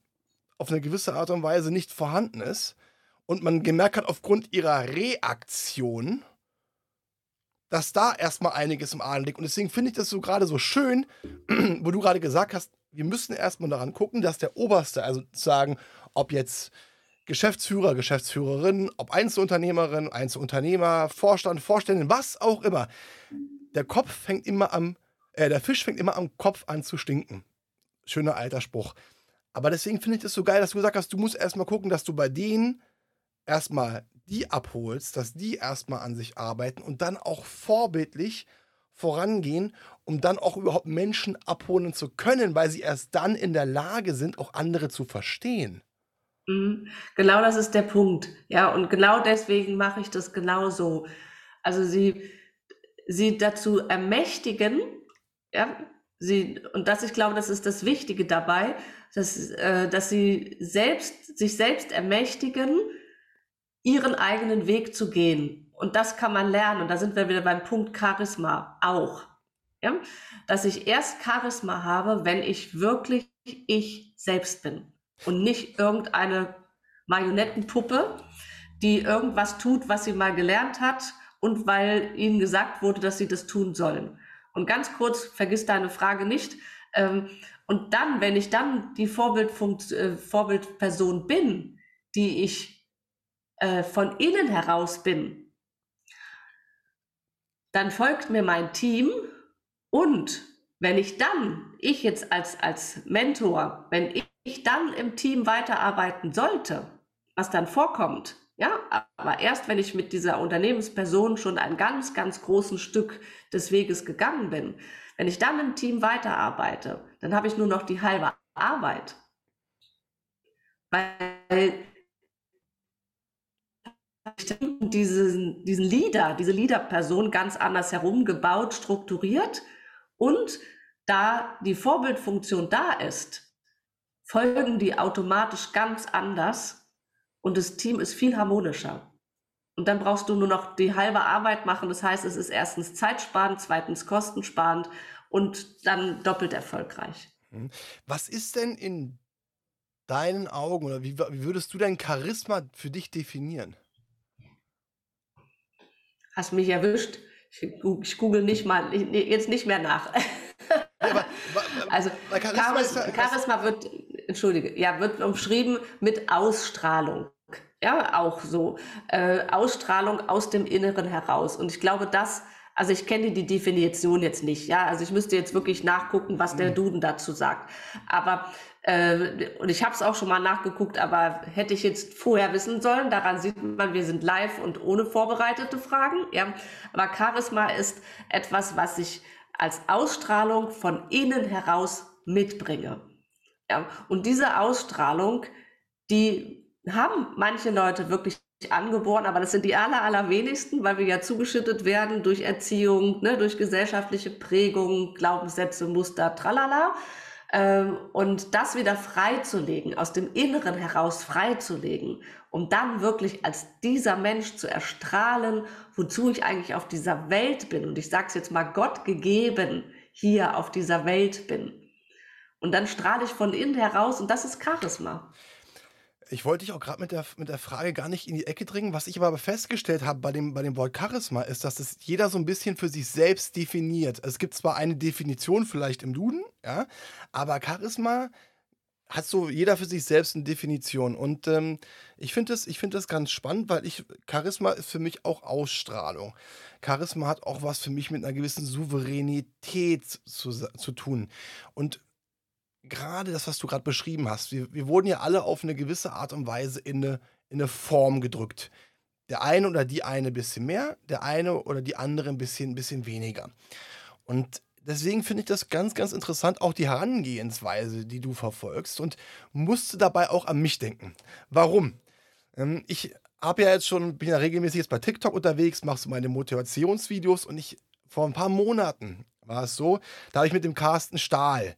auf eine gewisse Art und Weise nicht vorhanden ist und man gemerkt hat, aufgrund ihrer Reaktion, dass da erstmal einiges im Argen liegt. Und deswegen finde ich das so gerade so schön, wo du gerade gesagt hast, wir müssen erstmal daran gucken, dass der Oberste, also sagen, ob jetzt Geschäftsführer, Geschäftsführerin, ob Einzelunternehmerin, Einzelunternehmer, Vorstand, Vorständin, was auch immer, der Kopf fängt immer am, äh, der Fisch fängt immer am Kopf an zu stinken. Schöner alter Spruch. Aber deswegen finde ich das so geil, dass du gesagt hast, du musst erstmal gucken, dass du bei denen erstmal die abholst, dass die erstmal an sich arbeiten und dann auch vorbildlich vorangehen, um dann auch überhaupt Menschen abholen zu können, weil sie erst dann in der Lage sind, auch andere zu verstehen. Mhm. Genau das ist der Punkt. Ja, und genau deswegen mache ich das genauso. Also sie, sie dazu ermächtigen, ja, sie, und das, ich glaube, das ist das Wichtige dabei, dass, äh, dass sie selbst, sich selbst ermächtigen, ihren eigenen Weg zu gehen. Und das kann man lernen. Und da sind wir wieder beim Punkt Charisma auch. Ja? Dass ich erst Charisma habe, wenn ich wirklich ich selbst bin und nicht irgendeine Marionettenpuppe, die irgendwas tut, was sie mal gelernt hat und weil ihnen gesagt wurde, dass sie das tun sollen. Und ganz kurz, vergiss deine Frage nicht. Ähm, und dann, wenn ich dann die Vorbildfunkt, äh, Vorbildperson bin, die ich äh, von innen heraus bin, dann folgt mir mein Team und wenn ich dann, ich jetzt als, als Mentor, wenn ich, dann im Team weiterarbeiten sollte, was dann vorkommt, ja, aber erst wenn ich mit dieser Unternehmensperson schon ein ganz, ganz großen Stück des Weges gegangen bin, wenn ich dann im Team weiterarbeite, dann habe ich nur noch die halbe Arbeit. Weil diesen, diesen Leader, diese Leader-Person ganz anders herumgebaut, strukturiert und da die Vorbildfunktion da ist, folgen die automatisch ganz anders und das Team ist viel harmonischer. Und dann brauchst du nur noch die halbe Arbeit machen. Das heißt, es ist erstens zeitsparend, zweitens kostensparend und dann doppelt erfolgreich. Mhm. Was ist denn in deinen Augen oder wie, wie würdest du dein Charisma für dich definieren? Hast mich erwischt. Ich, ich google nicht mal, jetzt nicht mehr nach. Ja, also Charisma, Charisma, Charisma wird, entschuldige, ja, wird umschrieben mit Ausstrahlung. Ja, auch so. Äh, Ausstrahlung aus dem Inneren heraus. Und ich glaube, das, also ich kenne die Definition jetzt nicht, ja. Also ich müsste jetzt wirklich nachgucken, was der mhm. Duden dazu sagt. Aber äh, und ich habe es auch schon mal nachgeguckt, aber hätte ich jetzt vorher wissen sollen. Daran sieht man, wir sind live und ohne vorbereitete Fragen. Ja. Aber Charisma ist etwas, was ich als Ausstrahlung von innen heraus mitbringe. Ja. Und diese Ausstrahlung, die haben manche Leute wirklich angeboren, aber das sind die aller, allerwenigsten, weil wir ja zugeschüttet werden durch Erziehung, ne, durch gesellschaftliche Prägungen, Glaubenssätze, Muster, tralala. Ähm, und das wieder freizulegen, aus dem Inneren heraus freizulegen, um dann wirklich als dieser Mensch zu erstrahlen, wozu ich eigentlich auf dieser Welt bin. Und ich sage es jetzt mal, Gott gegeben hier auf dieser Welt bin. Und dann strahle ich von innen heraus und das ist Charisma. Ich wollte dich auch gerade mit der, mit der Frage gar nicht in die Ecke dringen. Was ich aber festgestellt habe bei dem, bei dem Wort Charisma, ist, dass es jeder so ein bisschen für sich selbst definiert. Es gibt zwar eine Definition vielleicht im Duden, ja, aber Charisma hat so jeder für sich selbst eine Definition. Und ähm, ich finde das, find das ganz spannend, weil ich, Charisma ist für mich auch Ausstrahlung. Charisma hat auch was für mich mit einer gewissen Souveränität zu, zu tun. Und gerade das, was du gerade beschrieben hast, wir, wir wurden ja alle auf eine gewisse Art und Weise in eine, in eine Form gedrückt. Der eine oder die eine ein bisschen mehr, der eine oder die andere ein bisschen, ein bisschen weniger. Und deswegen finde ich das ganz, ganz interessant, auch die Herangehensweise, die du verfolgst und musste dabei auch an mich denken. Warum? Ähm, ich habe ja jetzt schon, bin ja regelmäßig jetzt bei TikTok unterwegs, mache so meine Motivationsvideos und ich, vor ein paar Monaten war es so, da habe ich mit dem Carsten Stahl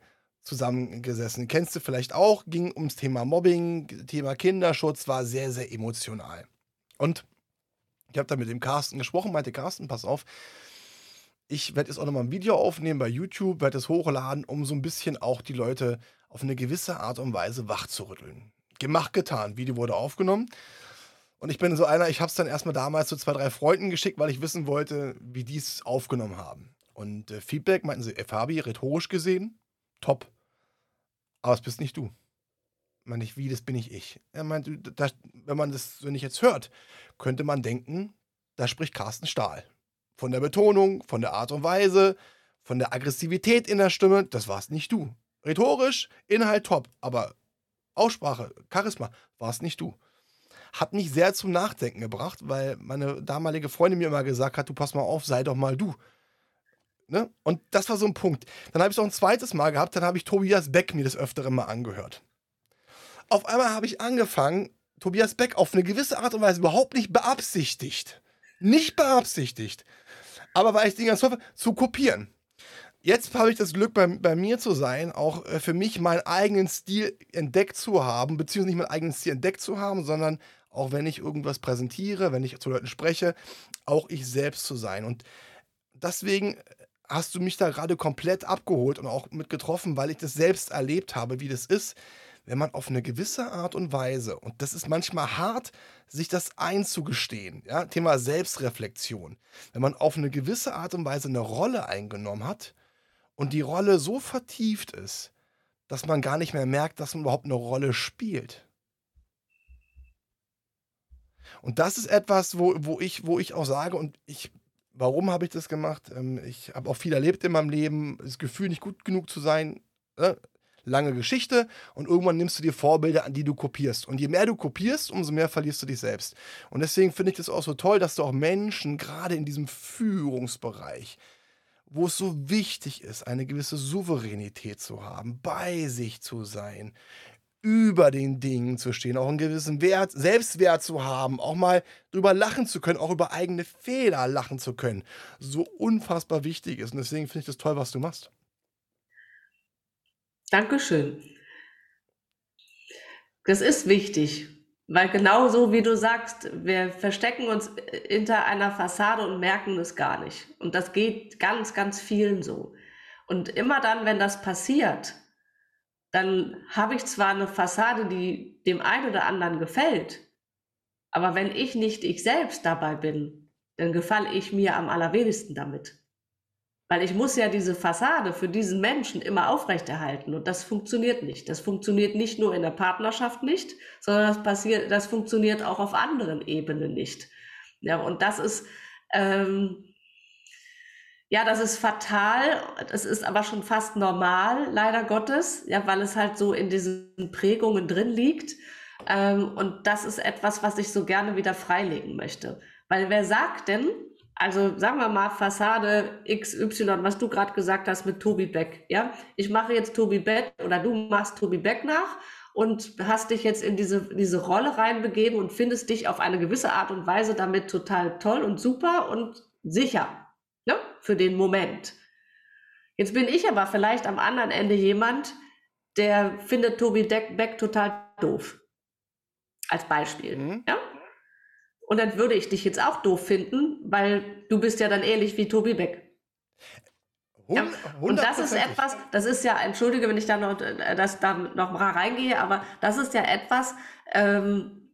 zusammengesessen. Kennst du vielleicht auch, ging ums Thema Mobbing, Thema Kinderschutz, war sehr, sehr emotional. Und ich habe da mit dem Carsten gesprochen, meinte Carsten, pass auf, ich werde jetzt auch nochmal ein Video aufnehmen bei YouTube, werde es hochladen, um so ein bisschen auch die Leute auf eine gewisse Art und Weise wachzurütteln. Gemacht, getan. Video wurde aufgenommen. Und ich bin so einer, ich habe es dann erstmal damals zu so zwei, drei Freunden geschickt, weil ich wissen wollte, wie die es aufgenommen haben. Und äh, Feedback meinten sie, Fabi, rhetorisch gesehen, top. Aber es bist nicht du. Ich meine, wie, das bin ich ich. Er meint, das, wenn man das so nicht jetzt hört, könnte man denken, da spricht Carsten Stahl. Von der Betonung, von der Art und Weise, von der Aggressivität in der Stimme, das warst nicht du. Rhetorisch, Inhalt top, aber Aussprache, Charisma, war es nicht du. Hat mich sehr zum Nachdenken gebracht, weil meine damalige Freundin mir immer gesagt hat, du pass mal auf, sei doch mal du. Ne? Und das war so ein Punkt. Dann habe ich es auch ein zweites Mal gehabt, dann habe ich Tobias Beck mir das Öfteren mal angehört. Auf einmal habe ich angefangen, Tobias Beck auf eine gewisse Art und Weise überhaupt nicht beabsichtigt. Nicht beabsichtigt. Aber weil ich den ganz hoffe, zu kopieren. Jetzt habe ich das Glück, bei, bei mir zu sein, auch äh, für mich meinen eigenen Stil entdeckt zu haben, beziehungsweise nicht meinen eigenen Stil entdeckt zu haben, sondern auch wenn ich irgendwas präsentiere, wenn ich zu Leuten spreche, auch ich selbst zu sein. Und deswegen hast du mich da gerade komplett abgeholt und auch mit getroffen, weil ich das selbst erlebt habe, wie das ist, wenn man auf eine gewisse Art und Weise, und das ist manchmal hart, sich das einzugestehen, ja, Thema Selbstreflexion, wenn man auf eine gewisse Art und Weise eine Rolle eingenommen hat und die Rolle so vertieft ist, dass man gar nicht mehr merkt, dass man überhaupt eine Rolle spielt. Und das ist etwas, wo, wo, ich, wo ich auch sage, und ich Warum habe ich das gemacht? Ähm, ich habe auch viel erlebt in meinem Leben, das Gefühl, nicht gut genug zu sein. Ne? Lange Geschichte und irgendwann nimmst du dir Vorbilder, an die du kopierst. Und je mehr du kopierst, umso mehr verlierst du dich selbst. Und deswegen finde ich das auch so toll, dass du auch Menschen, gerade in diesem Führungsbereich, wo es so wichtig ist, eine gewisse Souveränität zu haben, bei sich zu sein, über den Dingen zu stehen, auch einen gewissen Wert, Selbstwert zu haben, auch mal drüber lachen zu können, auch über eigene Fehler lachen zu können, so unfassbar wichtig ist. Und deswegen finde ich das toll, was du machst. Dankeschön. Das ist wichtig, weil genau so wie du sagst, wir verstecken uns hinter einer Fassade und merken es gar nicht. Und das geht ganz, ganz vielen so. Und immer dann, wenn das passiert, dann habe ich zwar eine Fassade, die dem einen oder anderen gefällt, aber wenn ich nicht ich selbst dabei bin, dann gefalle ich mir am allerwenigsten damit. Weil ich muss ja diese Fassade für diesen Menschen immer aufrechterhalten und das funktioniert nicht. Das funktioniert nicht nur in der Partnerschaft nicht, sondern das passiert, das funktioniert auch auf anderen Ebenen nicht. Ja, und das ist, ähm, ja, das ist fatal. Das ist aber schon fast normal, leider Gottes, ja, weil es halt so in diesen Prägungen drin liegt. Ähm, und das ist etwas, was ich so gerne wieder freilegen möchte. Weil wer sagt denn, also sagen wir mal Fassade XY, was du gerade gesagt hast mit Tobi Beck, ja? Ich mache jetzt Tobi Beck oder du machst Tobi Beck nach und hast dich jetzt in diese, diese Rolle reinbegeben und findest dich auf eine gewisse Art und Weise damit total toll und super und sicher, ne? Für den Moment. Jetzt bin ich aber vielleicht am anderen Ende jemand, der findet Tobi Beck total doof. Als Beispiel. Mhm. Ja? Und dann würde ich dich jetzt auch doof finden, weil du bist ja dann ähnlich wie Tobi Beck. Ja. Und das ist etwas, das ist ja, entschuldige, wenn ich da noch, äh, das, da noch mal reingehe, aber das ist ja etwas, ähm,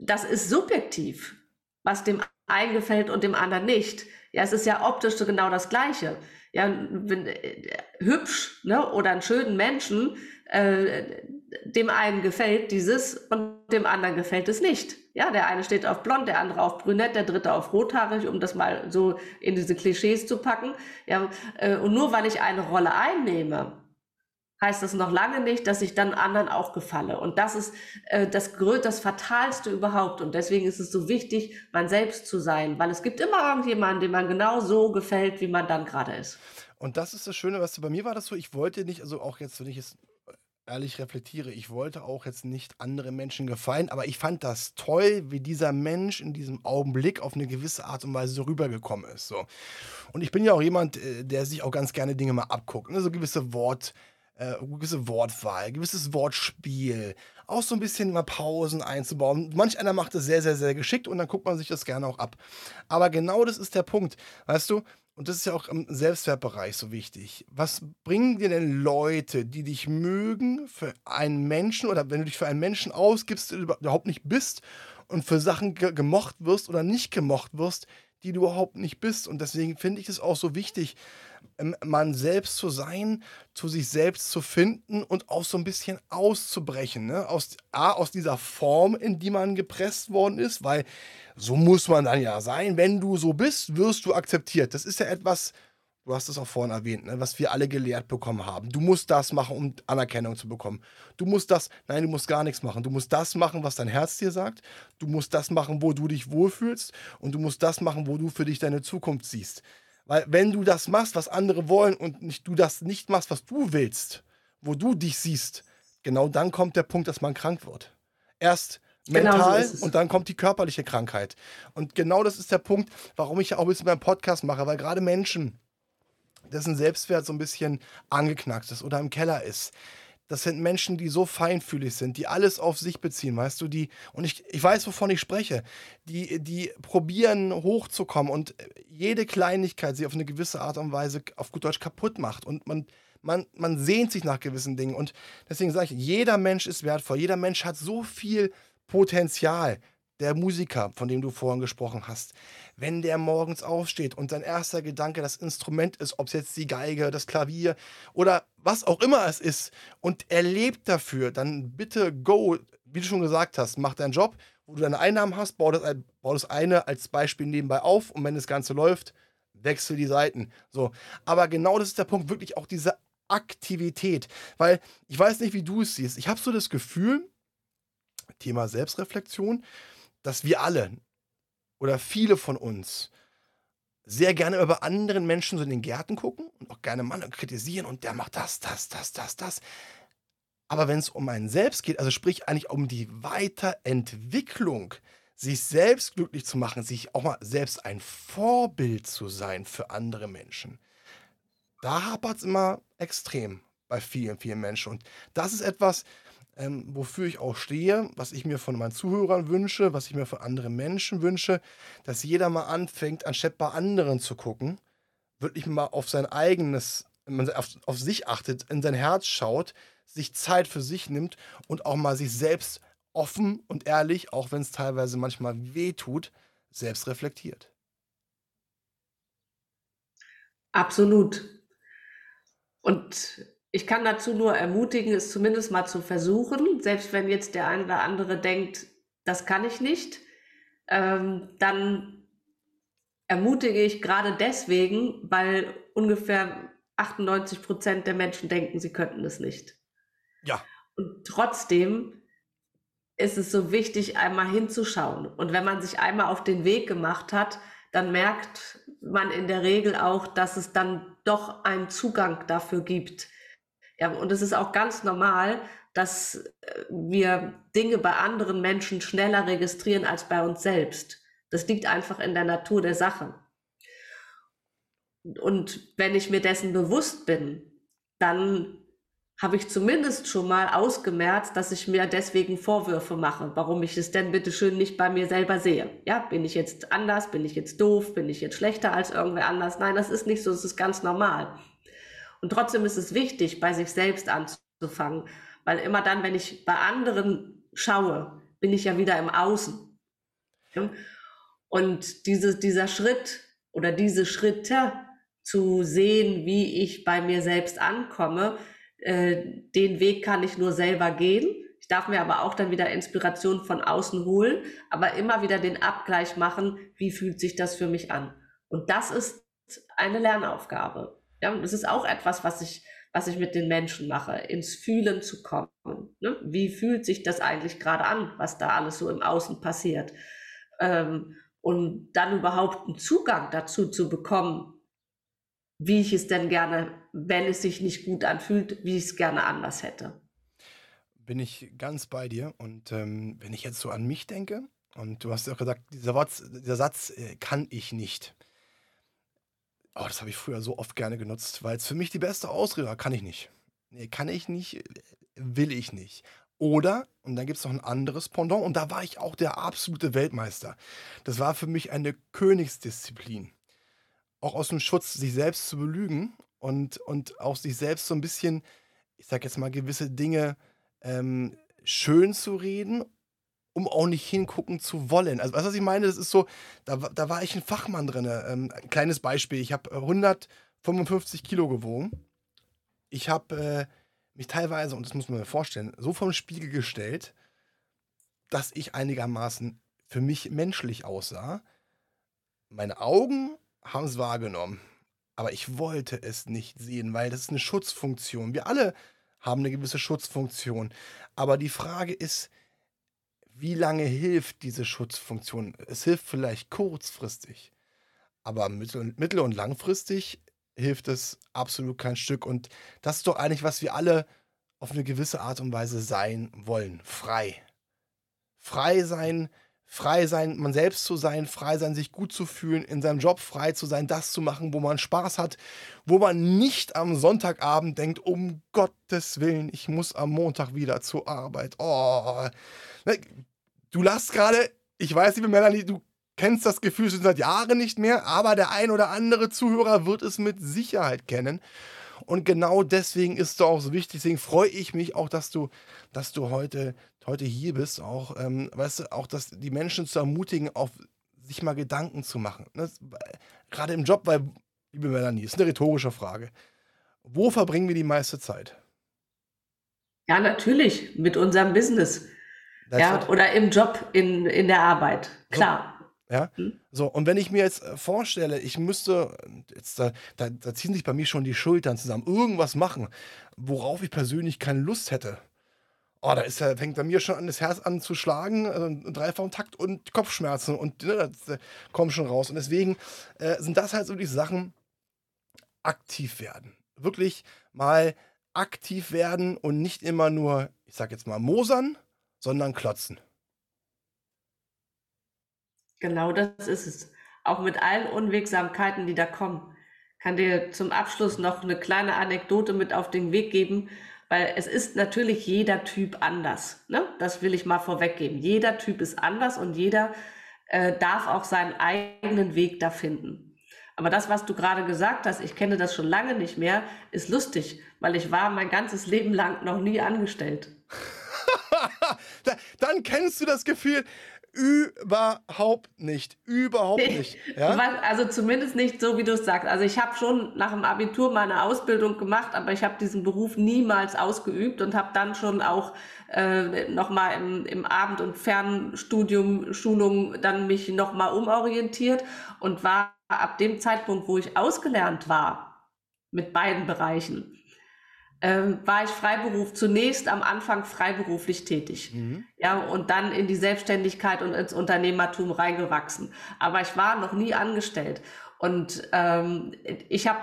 das ist subjektiv, was dem einen gefällt und dem anderen nicht. Ja, es ist ja optisch so genau das Gleiche. Ja, wenn, äh, hübsch ne, oder einen schönen Menschen, äh, dem einen gefällt dieses und dem anderen gefällt es nicht. Ja, der eine steht auf blond, der andere auf brünett, der dritte auf rothaarig, um das mal so in diese Klischees zu packen. Ja, äh, und nur weil ich eine Rolle einnehme, heißt das noch lange nicht, dass ich dann anderen auch gefalle. Und das ist äh, das, das Fatalste überhaupt. Und deswegen ist es so wichtig, man selbst zu sein, weil es gibt immer irgendjemanden, dem man genau so gefällt, wie man dann gerade ist. Und das ist das Schöne, was bei mir war das so, ich wollte nicht, also auch jetzt, wenn ich es ehrlich reflektiere, ich wollte auch jetzt nicht andere Menschen gefallen, aber ich fand das toll, wie dieser Mensch in diesem Augenblick auf eine gewisse Art und Weise so rübergekommen ist. So. Und ich bin ja auch jemand, äh, der sich auch ganz gerne Dinge mal abguckt. Ne? So gewisse Wort, äh, gewisse Wortwahl, gewisses Wortspiel, auch so ein bisschen mal Pausen einzubauen. Manch einer macht das sehr, sehr, sehr geschickt und dann guckt man sich das gerne auch ab. Aber genau das ist der Punkt. Weißt du, und das ist ja auch im Selbstwertbereich so wichtig. Was bringen dir denn Leute, die dich mögen, für einen Menschen oder wenn du dich für einen Menschen ausgibst, überhaupt nicht bist und für Sachen ge gemocht wirst oder nicht gemocht wirst, die du überhaupt nicht bist. Und deswegen finde ich es auch so wichtig, man selbst zu sein, zu sich selbst zu finden und auch so ein bisschen auszubrechen. Ne? Aus, A, aus dieser Form, in die man gepresst worden ist, weil so muss man dann ja sein. Wenn du so bist, wirst du akzeptiert. Das ist ja etwas, du hast es auch vorhin erwähnt, ne, was wir alle gelehrt bekommen haben. Du musst das machen, um Anerkennung zu bekommen. Du musst das, nein, du musst gar nichts machen. Du musst das machen, was dein Herz dir sagt. Du musst das machen, wo du dich wohlfühlst. Und du musst das machen, wo du für dich deine Zukunft siehst. Weil wenn du das machst, was andere wollen und nicht, du das nicht machst, was du willst, wo du dich siehst, genau dann kommt der Punkt, dass man krank wird. Erst mental genau so und dann kommt die körperliche Krankheit. Und genau das ist der Punkt, warum ich ja auch ein bisschen beim Podcast mache, weil gerade Menschen, dessen Selbstwert so ein bisschen angeknackt ist oder im Keller ist, das sind Menschen, die so feinfühlig sind, die alles auf sich beziehen, weißt du, die, und ich, ich weiß, wovon ich spreche, die, die probieren hochzukommen und jede Kleinigkeit sie auf eine gewisse Art und Weise auf gut Deutsch kaputt macht und man, man, man sehnt sich nach gewissen Dingen und deswegen sage ich, jeder Mensch ist wertvoll, jeder Mensch hat so viel Potenzial. Der Musiker, von dem du vorhin gesprochen hast, wenn der morgens aufsteht und sein erster Gedanke das Instrument ist, ob es jetzt die Geige, das Klavier oder was auch immer es ist, und er lebt dafür, dann bitte go, wie du schon gesagt hast, mach deinen Job, wo du deine Einnahmen hast, bau das, bau das eine als Beispiel nebenbei auf und wenn das Ganze läuft, wechsel die Seiten. So. Aber genau das ist der Punkt, wirklich auch diese Aktivität. Weil ich weiß nicht, wie du es siehst. Ich habe so das Gefühl, Thema Selbstreflexion, dass wir alle oder viele von uns sehr gerne über anderen Menschen so in den Gärten gucken und auch gerne Mann kritisieren und der macht das, das, das, das, das. Aber wenn es um einen selbst geht, also sprich eigentlich um die Weiterentwicklung, sich selbst glücklich zu machen, sich auch mal selbst ein Vorbild zu sein für andere Menschen, da hapert es immer extrem bei vielen, vielen Menschen. Und das ist etwas, ähm, wofür ich auch stehe, was ich mir von meinen Zuhörern wünsche, was ich mir von anderen Menschen wünsche, dass jeder mal anfängt, anstatt bei anderen zu gucken, wirklich mal auf sein eigenes, auf, auf sich achtet, in sein Herz schaut, sich Zeit für sich nimmt und auch mal sich selbst offen und ehrlich, auch wenn es teilweise manchmal weh tut, selbst reflektiert. Absolut. Und ich kann dazu nur ermutigen, es zumindest mal zu versuchen, selbst wenn jetzt der eine oder andere denkt, das kann ich nicht, ähm, dann ermutige ich gerade deswegen, weil ungefähr 98 Prozent der Menschen denken, sie könnten es nicht. Ja. Und trotzdem ist es so wichtig, einmal hinzuschauen. Und wenn man sich einmal auf den Weg gemacht hat, dann merkt man in der Regel auch, dass es dann doch einen Zugang dafür gibt. Ja, und es ist auch ganz normal, dass äh, wir Dinge bei anderen Menschen schneller registrieren als bei uns selbst. Das liegt einfach in der Natur der Sache. Und wenn ich mir dessen bewusst bin, dann habe ich zumindest schon mal ausgemerzt, dass ich mir deswegen Vorwürfe mache, warum ich es denn bitte schön nicht bei mir selber sehe. Ja, bin ich jetzt anders, bin ich jetzt doof, bin ich jetzt schlechter als irgendwer anders? Nein, das ist nicht so, es ist ganz normal. Und trotzdem ist es wichtig, bei sich selbst anzufangen, weil immer dann, wenn ich bei anderen schaue, bin ich ja wieder im Außen. Und diese, dieser Schritt oder diese Schritte zu sehen, wie ich bei mir selbst ankomme, äh, den Weg kann ich nur selber gehen. Ich darf mir aber auch dann wieder Inspiration von außen holen, aber immer wieder den Abgleich machen, wie fühlt sich das für mich an. Und das ist eine Lernaufgabe. Ja, und es ist auch etwas, was ich, was ich mit den Menschen mache, ins Fühlen zu kommen. Ne? Wie fühlt sich das eigentlich gerade an, was da alles so im Außen passiert? Ähm, und dann überhaupt einen Zugang dazu zu bekommen, wie ich es denn gerne, wenn es sich nicht gut anfühlt, wie ich es gerne anders hätte. Bin ich ganz bei dir. Und ähm, wenn ich jetzt so an mich denke, und du hast ja auch gesagt, dieser, Wort, dieser Satz äh, kann ich nicht. Oh, das habe ich früher so oft gerne genutzt, weil es für mich die beste Ausrede war. Kann ich nicht. Nee, kann ich nicht, will ich nicht. Oder, und dann gibt es noch ein anderes Pendant, und da war ich auch der absolute Weltmeister. Das war für mich eine Königsdisziplin auch aus dem Schutz, sich selbst zu belügen und, und auch sich selbst so ein bisschen, ich sag jetzt mal, gewisse Dinge ähm, schön zu reden, um auch nicht hingucken zu wollen. Also, was ich meine? Das ist so, da, da war ich ein Fachmann drin. Ähm, ein kleines Beispiel. Ich habe 155 Kilo gewogen. Ich habe äh, mich teilweise, und das muss man mir vorstellen, so vom Spiegel gestellt, dass ich einigermaßen für mich menschlich aussah. Meine Augen haben es wahrgenommen. Aber ich wollte es nicht sehen, weil das ist eine Schutzfunktion. Wir alle haben eine gewisse Schutzfunktion. Aber die Frage ist, wie lange hilft diese Schutzfunktion? Es hilft vielleicht kurzfristig, aber mittel-, mittel und langfristig hilft es absolut kein Stück. Und das ist doch eigentlich, was wir alle auf eine gewisse Art und Weise sein wollen. Frei. Frei sein frei sein, man selbst zu sein, frei sein, sich gut zu fühlen, in seinem Job frei zu sein, das zu machen, wo man Spaß hat, wo man nicht am Sonntagabend denkt, um Gottes Willen, ich muss am Montag wieder zur Arbeit. Oh, ne, du lachst gerade, ich weiß, liebe Melanie, du kennst das Gefühl schon seit Jahren nicht mehr, aber der ein oder andere Zuhörer wird es mit Sicherheit kennen. Und genau deswegen ist es auch so wichtig. Deswegen freue ich mich auch, dass du, dass du heute, heute hier bist. Auch, ähm, weißt du, auch, dass die Menschen zu ermutigen, auf sich mal Gedanken zu machen. Ne? Gerade im Job, weil, liebe Melanie, ist eine rhetorische Frage. Wo verbringen wir die meiste Zeit? Ja, natürlich, mit unserem Business. ja, oder im Job, in, in der Arbeit. Klar. Ja, mhm. so, und wenn ich mir jetzt äh, vorstelle, ich müsste, jetzt, da, da, da, ziehen sich bei mir schon die Schultern zusammen, irgendwas machen, worauf ich persönlich keine Lust hätte. Oh, da ist, fängt bei mir schon an, das Herz an zu schlagen, also dreifachen Takt und Kopfschmerzen und ne, das äh, kommen schon raus. Und deswegen äh, sind das halt so die Sachen, aktiv werden. Wirklich mal aktiv werden und nicht immer nur, ich sag jetzt mal, mosern, sondern klotzen. Genau das ist es. Auch mit allen Unwegsamkeiten, die da kommen. Kann dir zum Abschluss noch eine kleine Anekdote mit auf den Weg geben, weil es ist natürlich jeder Typ anders. Ne? Das will ich mal vorweggeben. Jeder Typ ist anders und jeder äh, darf auch seinen eigenen Weg da finden. Aber das, was du gerade gesagt hast, ich kenne das schon lange nicht mehr, ist lustig, weil ich war mein ganzes Leben lang noch nie angestellt. Dann kennst du das Gefühl, Überhaupt nicht. Überhaupt nicht. Ja? Also zumindest nicht so, wie du es sagst. Also ich habe schon nach dem Abitur meine Ausbildung gemacht, aber ich habe diesen Beruf niemals ausgeübt und habe dann schon auch äh, nochmal im, im Abend- und Fernstudium, Schulung dann mich nochmal umorientiert und war ab dem Zeitpunkt, wo ich ausgelernt war, mit beiden Bereichen, ähm, war ich Freiberuf zunächst am Anfang freiberuflich tätig. Mhm. Ja, und dann in die Selbstständigkeit und ins Unternehmertum reingewachsen. Aber ich war noch nie angestellt. Und ähm, ich habe,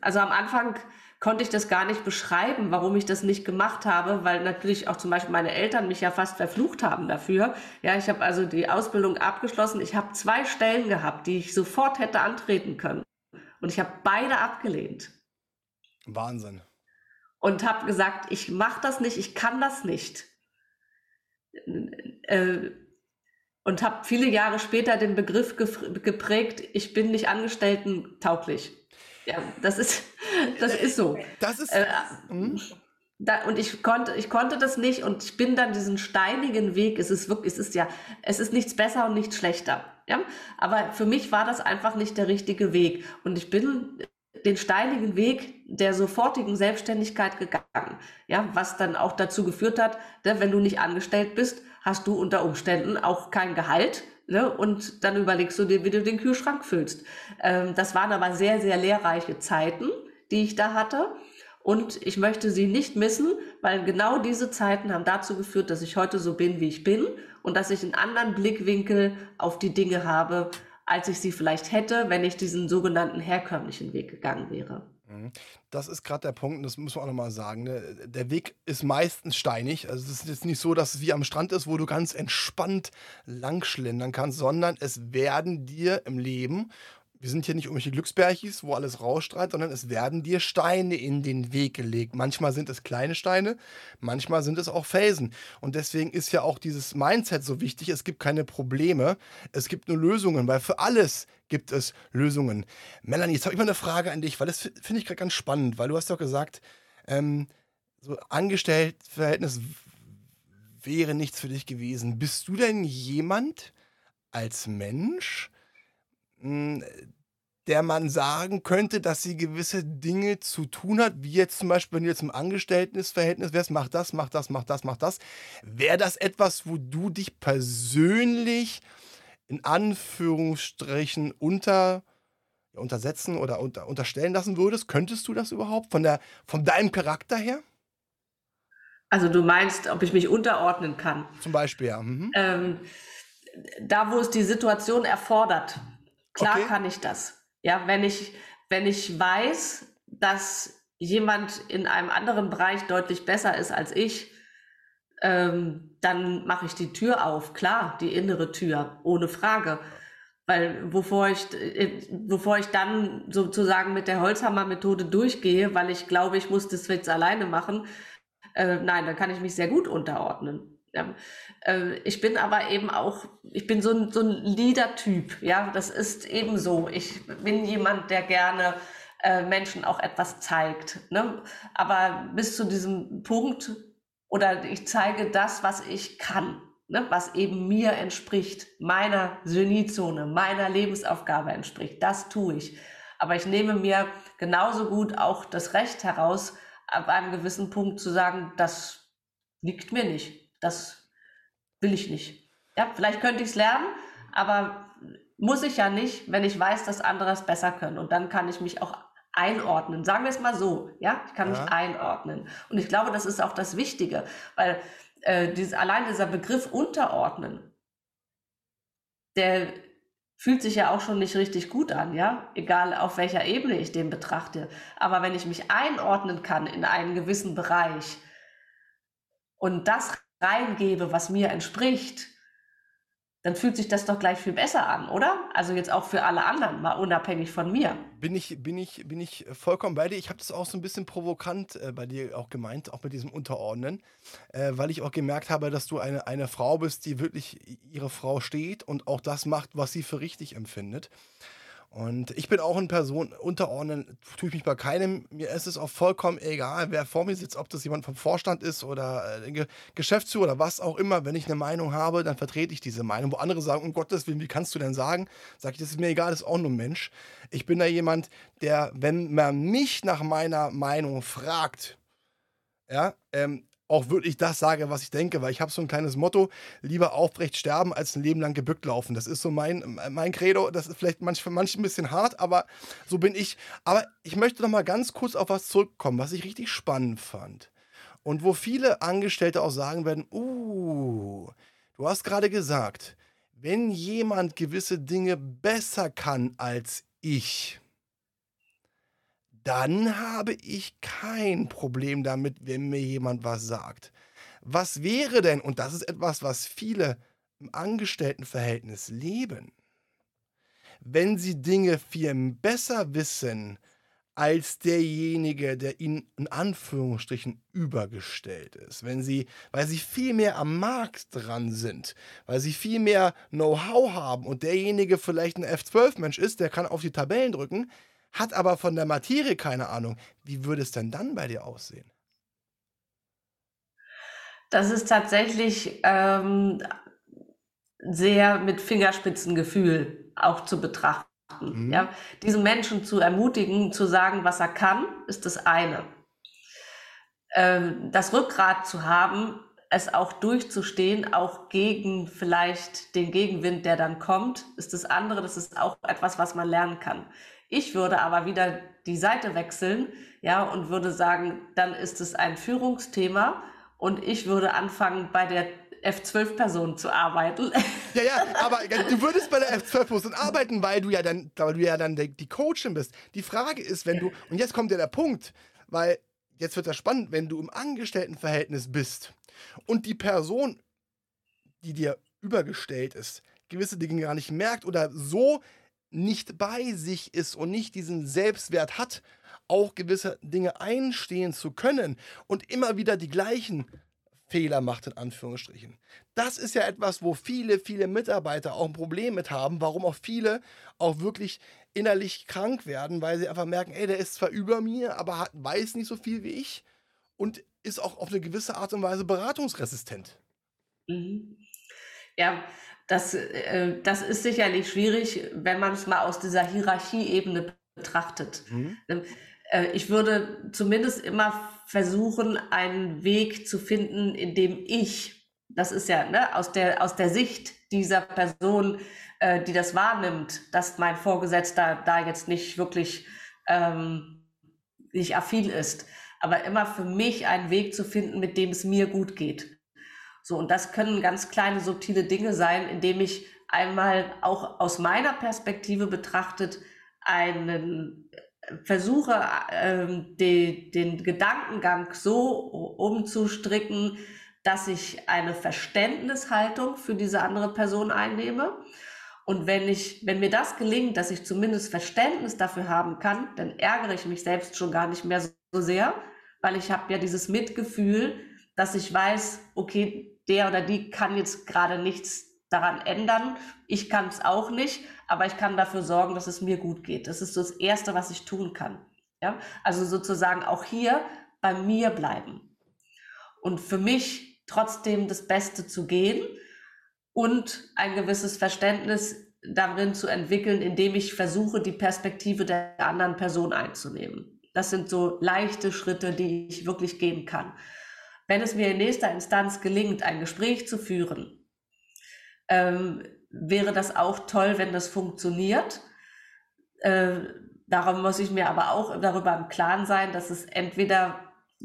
also am Anfang konnte ich das gar nicht beschreiben, warum ich das nicht gemacht habe, weil natürlich auch zum Beispiel meine Eltern mich ja fast verflucht haben dafür. Ja, ich habe also die Ausbildung abgeschlossen. Ich habe zwei Stellen gehabt, die ich sofort hätte antreten können. Und ich habe beide abgelehnt. Wahnsinn und habe gesagt, ich mache das nicht, ich kann das nicht. Äh, und habe viele Jahre später den Begriff geprägt, ich bin nicht angestellten-tauglich. Ja, das ist, das ist so. Das ist. Äh, hm? da, und ich konnte, ich konnte das nicht und ich bin dann diesen steinigen Weg. Es ist wirklich, es ist ja, es ist nichts besser und nichts schlechter. Ja, aber für mich war das einfach nicht der richtige Weg. Und ich bin den steinigen Weg der sofortigen Selbstständigkeit gegangen. Ja, was dann auch dazu geführt hat, ne, wenn du nicht angestellt bist, hast du unter Umständen auch kein Gehalt. Ne, und dann überlegst du dir, wie du den Kühlschrank füllst. Ähm, das waren aber sehr, sehr lehrreiche Zeiten, die ich da hatte. Und ich möchte sie nicht missen, weil genau diese Zeiten haben dazu geführt, dass ich heute so bin, wie ich bin und dass ich einen anderen Blickwinkel auf die Dinge habe, als ich sie vielleicht hätte, wenn ich diesen sogenannten herkömmlichen Weg gegangen wäre. Mhm. Das ist gerade der Punkt, das muss man auch nochmal sagen. Ne? Der Weg ist meistens steinig. Also es ist jetzt nicht so, dass es wie am Strand ist, wo du ganz entspannt langschlendern kannst, sondern es werden dir im Leben wir sind hier nicht irgendwelche Glücksbärchis, wo alles rausstrahlt, sondern es werden dir Steine in den Weg gelegt. Manchmal sind es kleine Steine, manchmal sind es auch Felsen. Und deswegen ist ja auch dieses Mindset so wichtig. Es gibt keine Probleme, es gibt nur Lösungen, weil für alles gibt es Lösungen. Melanie, jetzt habe ich mal eine Frage an dich, weil das finde ich gerade ganz spannend, weil du hast doch gesagt, ähm, so Angestelltenverhältnis wäre nichts für dich gewesen. Bist du denn jemand als Mensch, der man sagen könnte, dass sie gewisse Dinge zu tun hat, wie jetzt zum Beispiel, wenn du jetzt im Angestelltenverhältnis wärst, mach das, mach das, mach das, mach das. Wäre das etwas, wo du dich persönlich in Anführungsstrichen unter, untersetzen oder unter, unterstellen lassen würdest? Könntest du das überhaupt von, der, von deinem Charakter her? Also du meinst, ob ich mich unterordnen kann? Zum Beispiel, ja. Mhm. Ähm, da, wo es die Situation erfordert. Klar okay. kann ich das. Ja, wenn ich, wenn ich weiß, dass jemand in einem anderen Bereich deutlich besser ist als ich, ähm, dann mache ich die Tür auf. Klar, die innere Tür, ohne Frage. Weil bevor ich, äh, bevor ich dann sozusagen mit der Holzhammer-Methode durchgehe, weil ich glaube, ich muss das jetzt alleine machen, äh, nein, dann kann ich mich sehr gut unterordnen. Ja. Äh, ich bin aber eben auch, ich bin so ein, so ein Leader-Typ, ja, das ist eben so. Ich bin jemand, der gerne äh, Menschen auch etwas zeigt. Ne? Aber bis zu diesem Punkt, oder ich zeige das, was ich kann, ne? was eben mir entspricht, meiner Geniezone, meiner Lebensaufgabe entspricht, das tue ich. Aber ich nehme mir genauso gut auch das Recht heraus, ab einem gewissen Punkt zu sagen, das liegt mir nicht das will ich nicht. Ja, vielleicht könnte ich es lernen, aber muss ich ja nicht, wenn ich weiß, dass andere es besser können. Und dann kann ich mich auch einordnen. Sagen wir es mal so, ja, ich kann ja. mich einordnen. Und ich glaube, das ist auch das Wichtige, weil äh, dieses, allein dieser Begriff unterordnen, der fühlt sich ja auch schon nicht richtig gut an, ja, egal auf welcher Ebene ich den betrachte. Aber wenn ich mich einordnen kann in einen gewissen Bereich und das reingebe, was mir entspricht, dann fühlt sich das doch gleich viel besser an, oder? Also jetzt auch für alle anderen, mal unabhängig von mir. Bin ich, bin ich, bin ich vollkommen bei dir. Ich habe das auch so ein bisschen provokant äh, bei dir auch gemeint, auch mit diesem Unterordnen, äh, weil ich auch gemerkt habe, dass du eine, eine Frau bist, die wirklich ihre Frau steht und auch das macht, was sie für richtig empfindet. Und ich bin auch eine Person, unterordnen tue ich mich bei keinem. Mir ist es auch vollkommen egal, wer vor mir sitzt, ob das jemand vom Vorstand ist oder äh, Geschäftsführer oder was auch immer. Wenn ich eine Meinung habe, dann vertrete ich diese Meinung. Wo andere sagen, um Gottes Willen, wie kannst du denn sagen? Sag ich, das ist mir egal, das ist auch nur ein Mensch. Ich bin da jemand, der, wenn man mich nach meiner Meinung fragt, ja, ähm, auch wirklich das sage, was ich denke, weil ich habe so ein kleines Motto, lieber aufrecht sterben, als ein Leben lang gebückt laufen. Das ist so mein, mein Credo, das ist vielleicht manch, für manche ein bisschen hart, aber so bin ich. Aber ich möchte noch mal ganz kurz auf was zurückkommen, was ich richtig spannend fand. Und wo viele Angestellte auch sagen werden, uh, du hast gerade gesagt, wenn jemand gewisse Dinge besser kann als ich, dann habe ich kein Problem damit, wenn mir jemand was sagt. Was wäre denn, und das ist etwas, was viele im Angestelltenverhältnis leben, wenn sie Dinge viel besser wissen als derjenige, der ihnen in Anführungsstrichen übergestellt ist. Wenn sie, weil sie viel mehr am Markt dran sind, weil sie viel mehr Know-how haben und derjenige vielleicht ein F12-Mensch ist, der kann auf die Tabellen drücken, hat aber von der Materie keine Ahnung. Wie würde es denn dann bei dir aussehen? Das ist tatsächlich ähm, sehr mit Fingerspitzengefühl auch zu betrachten. Mhm. Ja? Diesen Menschen zu ermutigen, zu sagen, was er kann, ist das eine. Ähm, das Rückgrat zu haben, es auch durchzustehen, auch gegen vielleicht den Gegenwind, der dann kommt, ist das andere. Das ist auch etwas, was man lernen kann. Ich würde aber wieder die Seite wechseln, ja, und würde sagen, dann ist es ein Führungsthema und ich würde anfangen, bei der F12-Person zu arbeiten. Ja, ja, aber du würdest bei der F12-Person arbeiten, weil du ja dann, weil du ja dann die Coachin bist. Die Frage ist, wenn du, und jetzt kommt ja der Punkt, weil jetzt wird das spannend, wenn du im Angestelltenverhältnis bist und die Person, die dir übergestellt ist, gewisse Dinge gar nicht merkt oder so nicht bei sich ist und nicht diesen Selbstwert hat, auch gewisse Dinge einstehen zu können und immer wieder die gleichen Fehler macht, in Anführungsstrichen. Das ist ja etwas, wo viele, viele Mitarbeiter auch ein Problem mit haben, warum auch viele auch wirklich innerlich krank werden, weil sie einfach merken, ey, der ist zwar über mir, aber hat, weiß nicht so viel wie ich und ist auch auf eine gewisse Art und Weise beratungsresistent. Mhm. Ja, das, äh, das ist sicherlich schwierig, wenn man es mal aus dieser Hierarchieebene betrachtet. Mhm. Ähm, äh, ich würde zumindest immer versuchen, einen Weg zu finden, in dem ich, das ist ja ne, aus, der, aus der Sicht dieser Person, äh, die das wahrnimmt, dass mein Vorgesetzter da jetzt nicht wirklich ähm, nicht affin ist, aber immer für mich einen Weg zu finden, mit dem es mir gut geht. So, und das können ganz kleine, subtile Dinge sein, indem ich einmal auch aus meiner Perspektive betrachtet einen äh, versuche, ähm, de, den Gedankengang so umzustricken, dass ich eine Verständnishaltung für diese andere Person einnehme. Und wenn ich, wenn mir das gelingt, dass ich zumindest Verständnis dafür haben kann, dann ärgere ich mich selbst schon gar nicht mehr so sehr, weil ich habe ja dieses Mitgefühl, dass ich weiß, okay, der oder die kann jetzt gerade nichts daran ändern. Ich kann es auch nicht, aber ich kann dafür sorgen, dass es mir gut geht. Das ist so das Erste, was ich tun kann. Ja? Also sozusagen auch hier bei mir bleiben und für mich trotzdem das Beste zu gehen und ein gewisses Verständnis darin zu entwickeln, indem ich versuche, die Perspektive der anderen Person einzunehmen. Das sind so leichte Schritte, die ich wirklich gehen kann wenn es mir in nächster Instanz gelingt, ein Gespräch zu führen, ähm, wäre das auch toll, wenn das funktioniert. Äh, darum muss ich mir aber auch darüber im Klaren sein, dass es entweder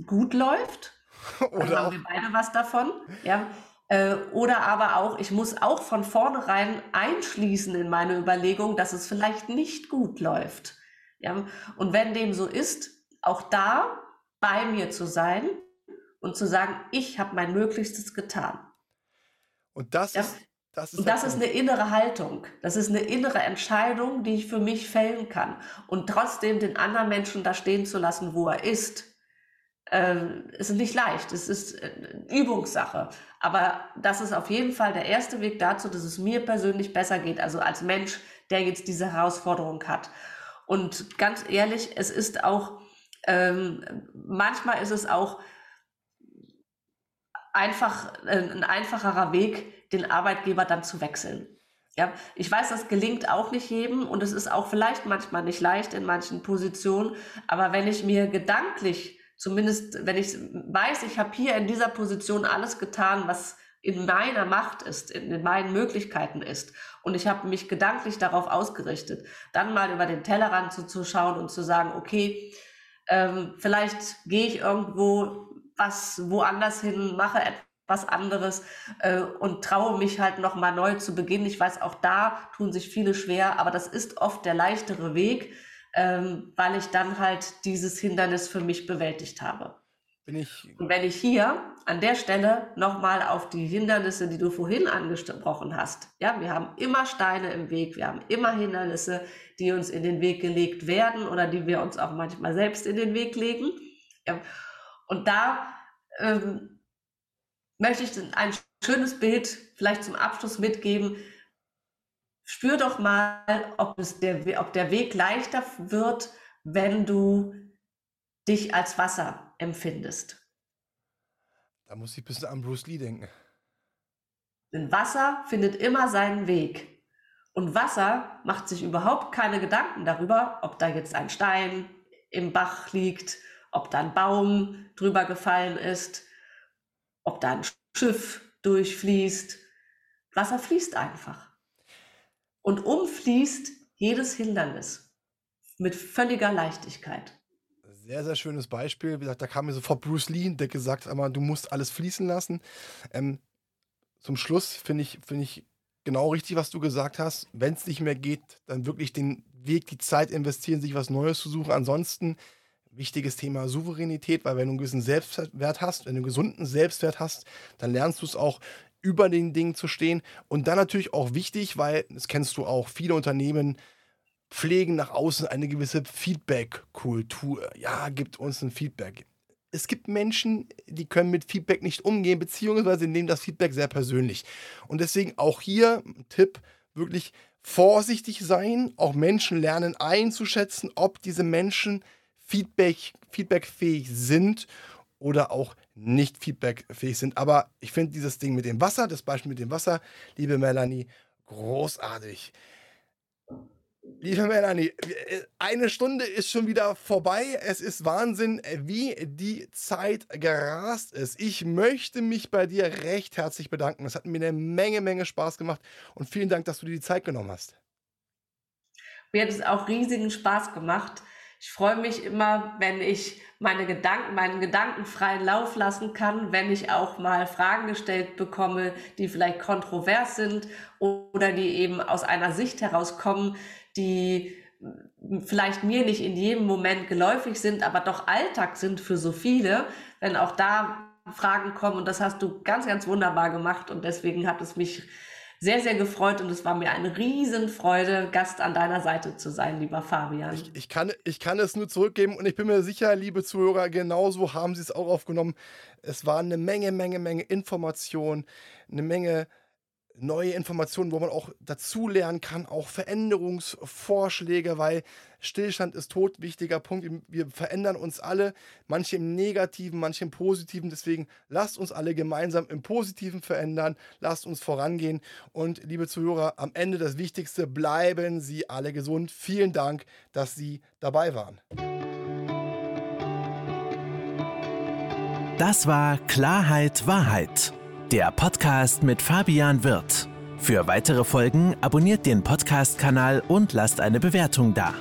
gut läuft, oder haben wir beide was davon, ja, äh, oder aber auch, ich muss auch von vornherein einschließen in meine Überlegung, dass es vielleicht nicht gut läuft. Ja? Und wenn dem so ist, auch da bei mir zu sein und zu sagen, ich habe mein Möglichstes getan. Und das, ja? ist, das ist, und das ist eine innere Haltung. Das ist eine innere Entscheidung, die ich für mich fällen kann. Und trotzdem den anderen Menschen da stehen zu lassen, wo er ist, äh, ist nicht leicht. Es ist äh, Übungssache. Aber das ist auf jeden Fall der erste Weg dazu, dass es mir persönlich besser geht. Also als Mensch, der jetzt diese Herausforderung hat. Und ganz ehrlich, es ist auch, ähm, manchmal ist es auch einfach äh, ein einfacherer Weg, den Arbeitgeber dann zu wechseln. Ja, ich weiß, das gelingt auch nicht jedem und es ist auch vielleicht manchmal nicht leicht in manchen Positionen, aber wenn ich mir gedanklich, zumindest wenn ich weiß, ich habe hier in dieser Position alles getan, was in meiner Macht ist, in, meinen Möglichkeiten ist und ich habe mich gedanklich darauf ausgerichtet, dann mal über den Tellerrand zu, zu schauen und zu sagen, okay, ähm, vielleicht gehe ich irgendwo was woanders hin, mache etwas was anderes äh, und traue mich halt nochmal neu zu beginnen. Ich weiß, auch da tun sich viele schwer, aber das ist oft der leichtere Weg, ähm, weil ich dann halt dieses Hindernis für mich bewältigt habe. und wenn ich hier an der Stelle nochmal auf die Hindernisse, die du vorhin angesprochen hast, ja, wir haben immer Steine im Weg, wir haben immer Hindernisse, die uns in den Weg gelegt werden oder die wir uns auch manchmal selbst in den Weg legen. Ja, und da ähm, möchte ich ein schönes Bild vielleicht zum Abschluss mitgeben. Spür doch mal, ob, es der, ob der Weg leichter wird, wenn du dich als Wasser empfindest. Da muss ich ein bisschen an Bruce Lee denken. Denn Wasser findet immer seinen Weg. Und Wasser macht sich überhaupt keine Gedanken darüber, ob da jetzt ein Stein im Bach liegt, ob da ein Baum drüber gefallen ist, ob da ein Schiff durchfließt. Wasser fließt einfach. Und umfließt jedes Hindernis mit völliger Leichtigkeit. Sehr, sehr schönes Beispiel. Wie gesagt, da kam mir sofort Bruce Lee, der gesagt hat, du musst alles fließen lassen. Ähm, zum Schluss finde ich, find ich genau richtig, was du gesagt hast. Wenn es nicht mehr geht, dann wirklich den Weg, die Zeit investieren, sich was Neues zu suchen. Ansonsten wichtiges Thema Souveränität, weil wenn du einen gewissen Selbstwert hast, wenn du einen gesunden Selbstwert hast, dann lernst du es auch über den Dingen zu stehen. Und dann natürlich auch wichtig, weil, das kennst du auch, viele Unternehmen pflegen nach außen eine gewisse Feedback-Kultur. Ja, gibt uns ein Feedback. Es gibt Menschen, die können mit Feedback nicht umgehen, beziehungsweise nehmen das Feedback sehr persönlich. Und deswegen auch hier ein Tipp, wirklich vorsichtig sein, auch Menschen lernen einzuschätzen, ob diese Menschen Feedback, feedbackfähig sind oder auch nicht feedbackfähig sind. Aber ich finde dieses Ding mit dem Wasser, das Beispiel mit dem Wasser, liebe Melanie, großartig. Liebe Melanie, eine Stunde ist schon wieder vorbei. Es ist Wahnsinn, wie die Zeit gerast ist. Ich möchte mich bei dir recht herzlich bedanken. Es hat mir eine Menge, Menge Spaß gemacht und vielen Dank, dass du dir die Zeit genommen hast. Mir hat es auch riesigen Spaß gemacht. Ich freue mich immer, wenn ich meine Gedanken, meinen Gedanken freien Lauf lassen kann, wenn ich auch mal Fragen gestellt bekomme, die vielleicht kontrovers sind oder die eben aus einer Sicht herauskommen, die vielleicht mir nicht in jedem Moment geläufig sind, aber doch Alltag sind für so viele, wenn auch da Fragen kommen und das hast du ganz, ganz wunderbar gemacht und deswegen hat es mich sehr, sehr gefreut und es war mir eine Riesenfreude, Gast an deiner Seite zu sein, lieber Fabian. Ich, ich, kann, ich kann es nur zurückgeben und ich bin mir sicher, liebe Zuhörer, genauso haben sie es auch aufgenommen. Es war eine Menge, Menge, Menge Information, eine Menge neue Informationen, wo man auch dazulernen kann, auch Veränderungsvorschläge, weil Stillstand ist tot, wichtiger Punkt. Wir verändern uns alle, manche im Negativen, manche im Positiven. Deswegen lasst uns alle gemeinsam im Positiven verändern, lasst uns vorangehen. Und liebe Zuhörer, am Ende das Wichtigste, bleiben Sie alle gesund. Vielen Dank, dass Sie dabei waren. Das war Klarheit Wahrheit der Podcast mit Fabian Wirth. Für weitere Folgen abonniert den Podcast-Kanal und lasst eine Bewertung da.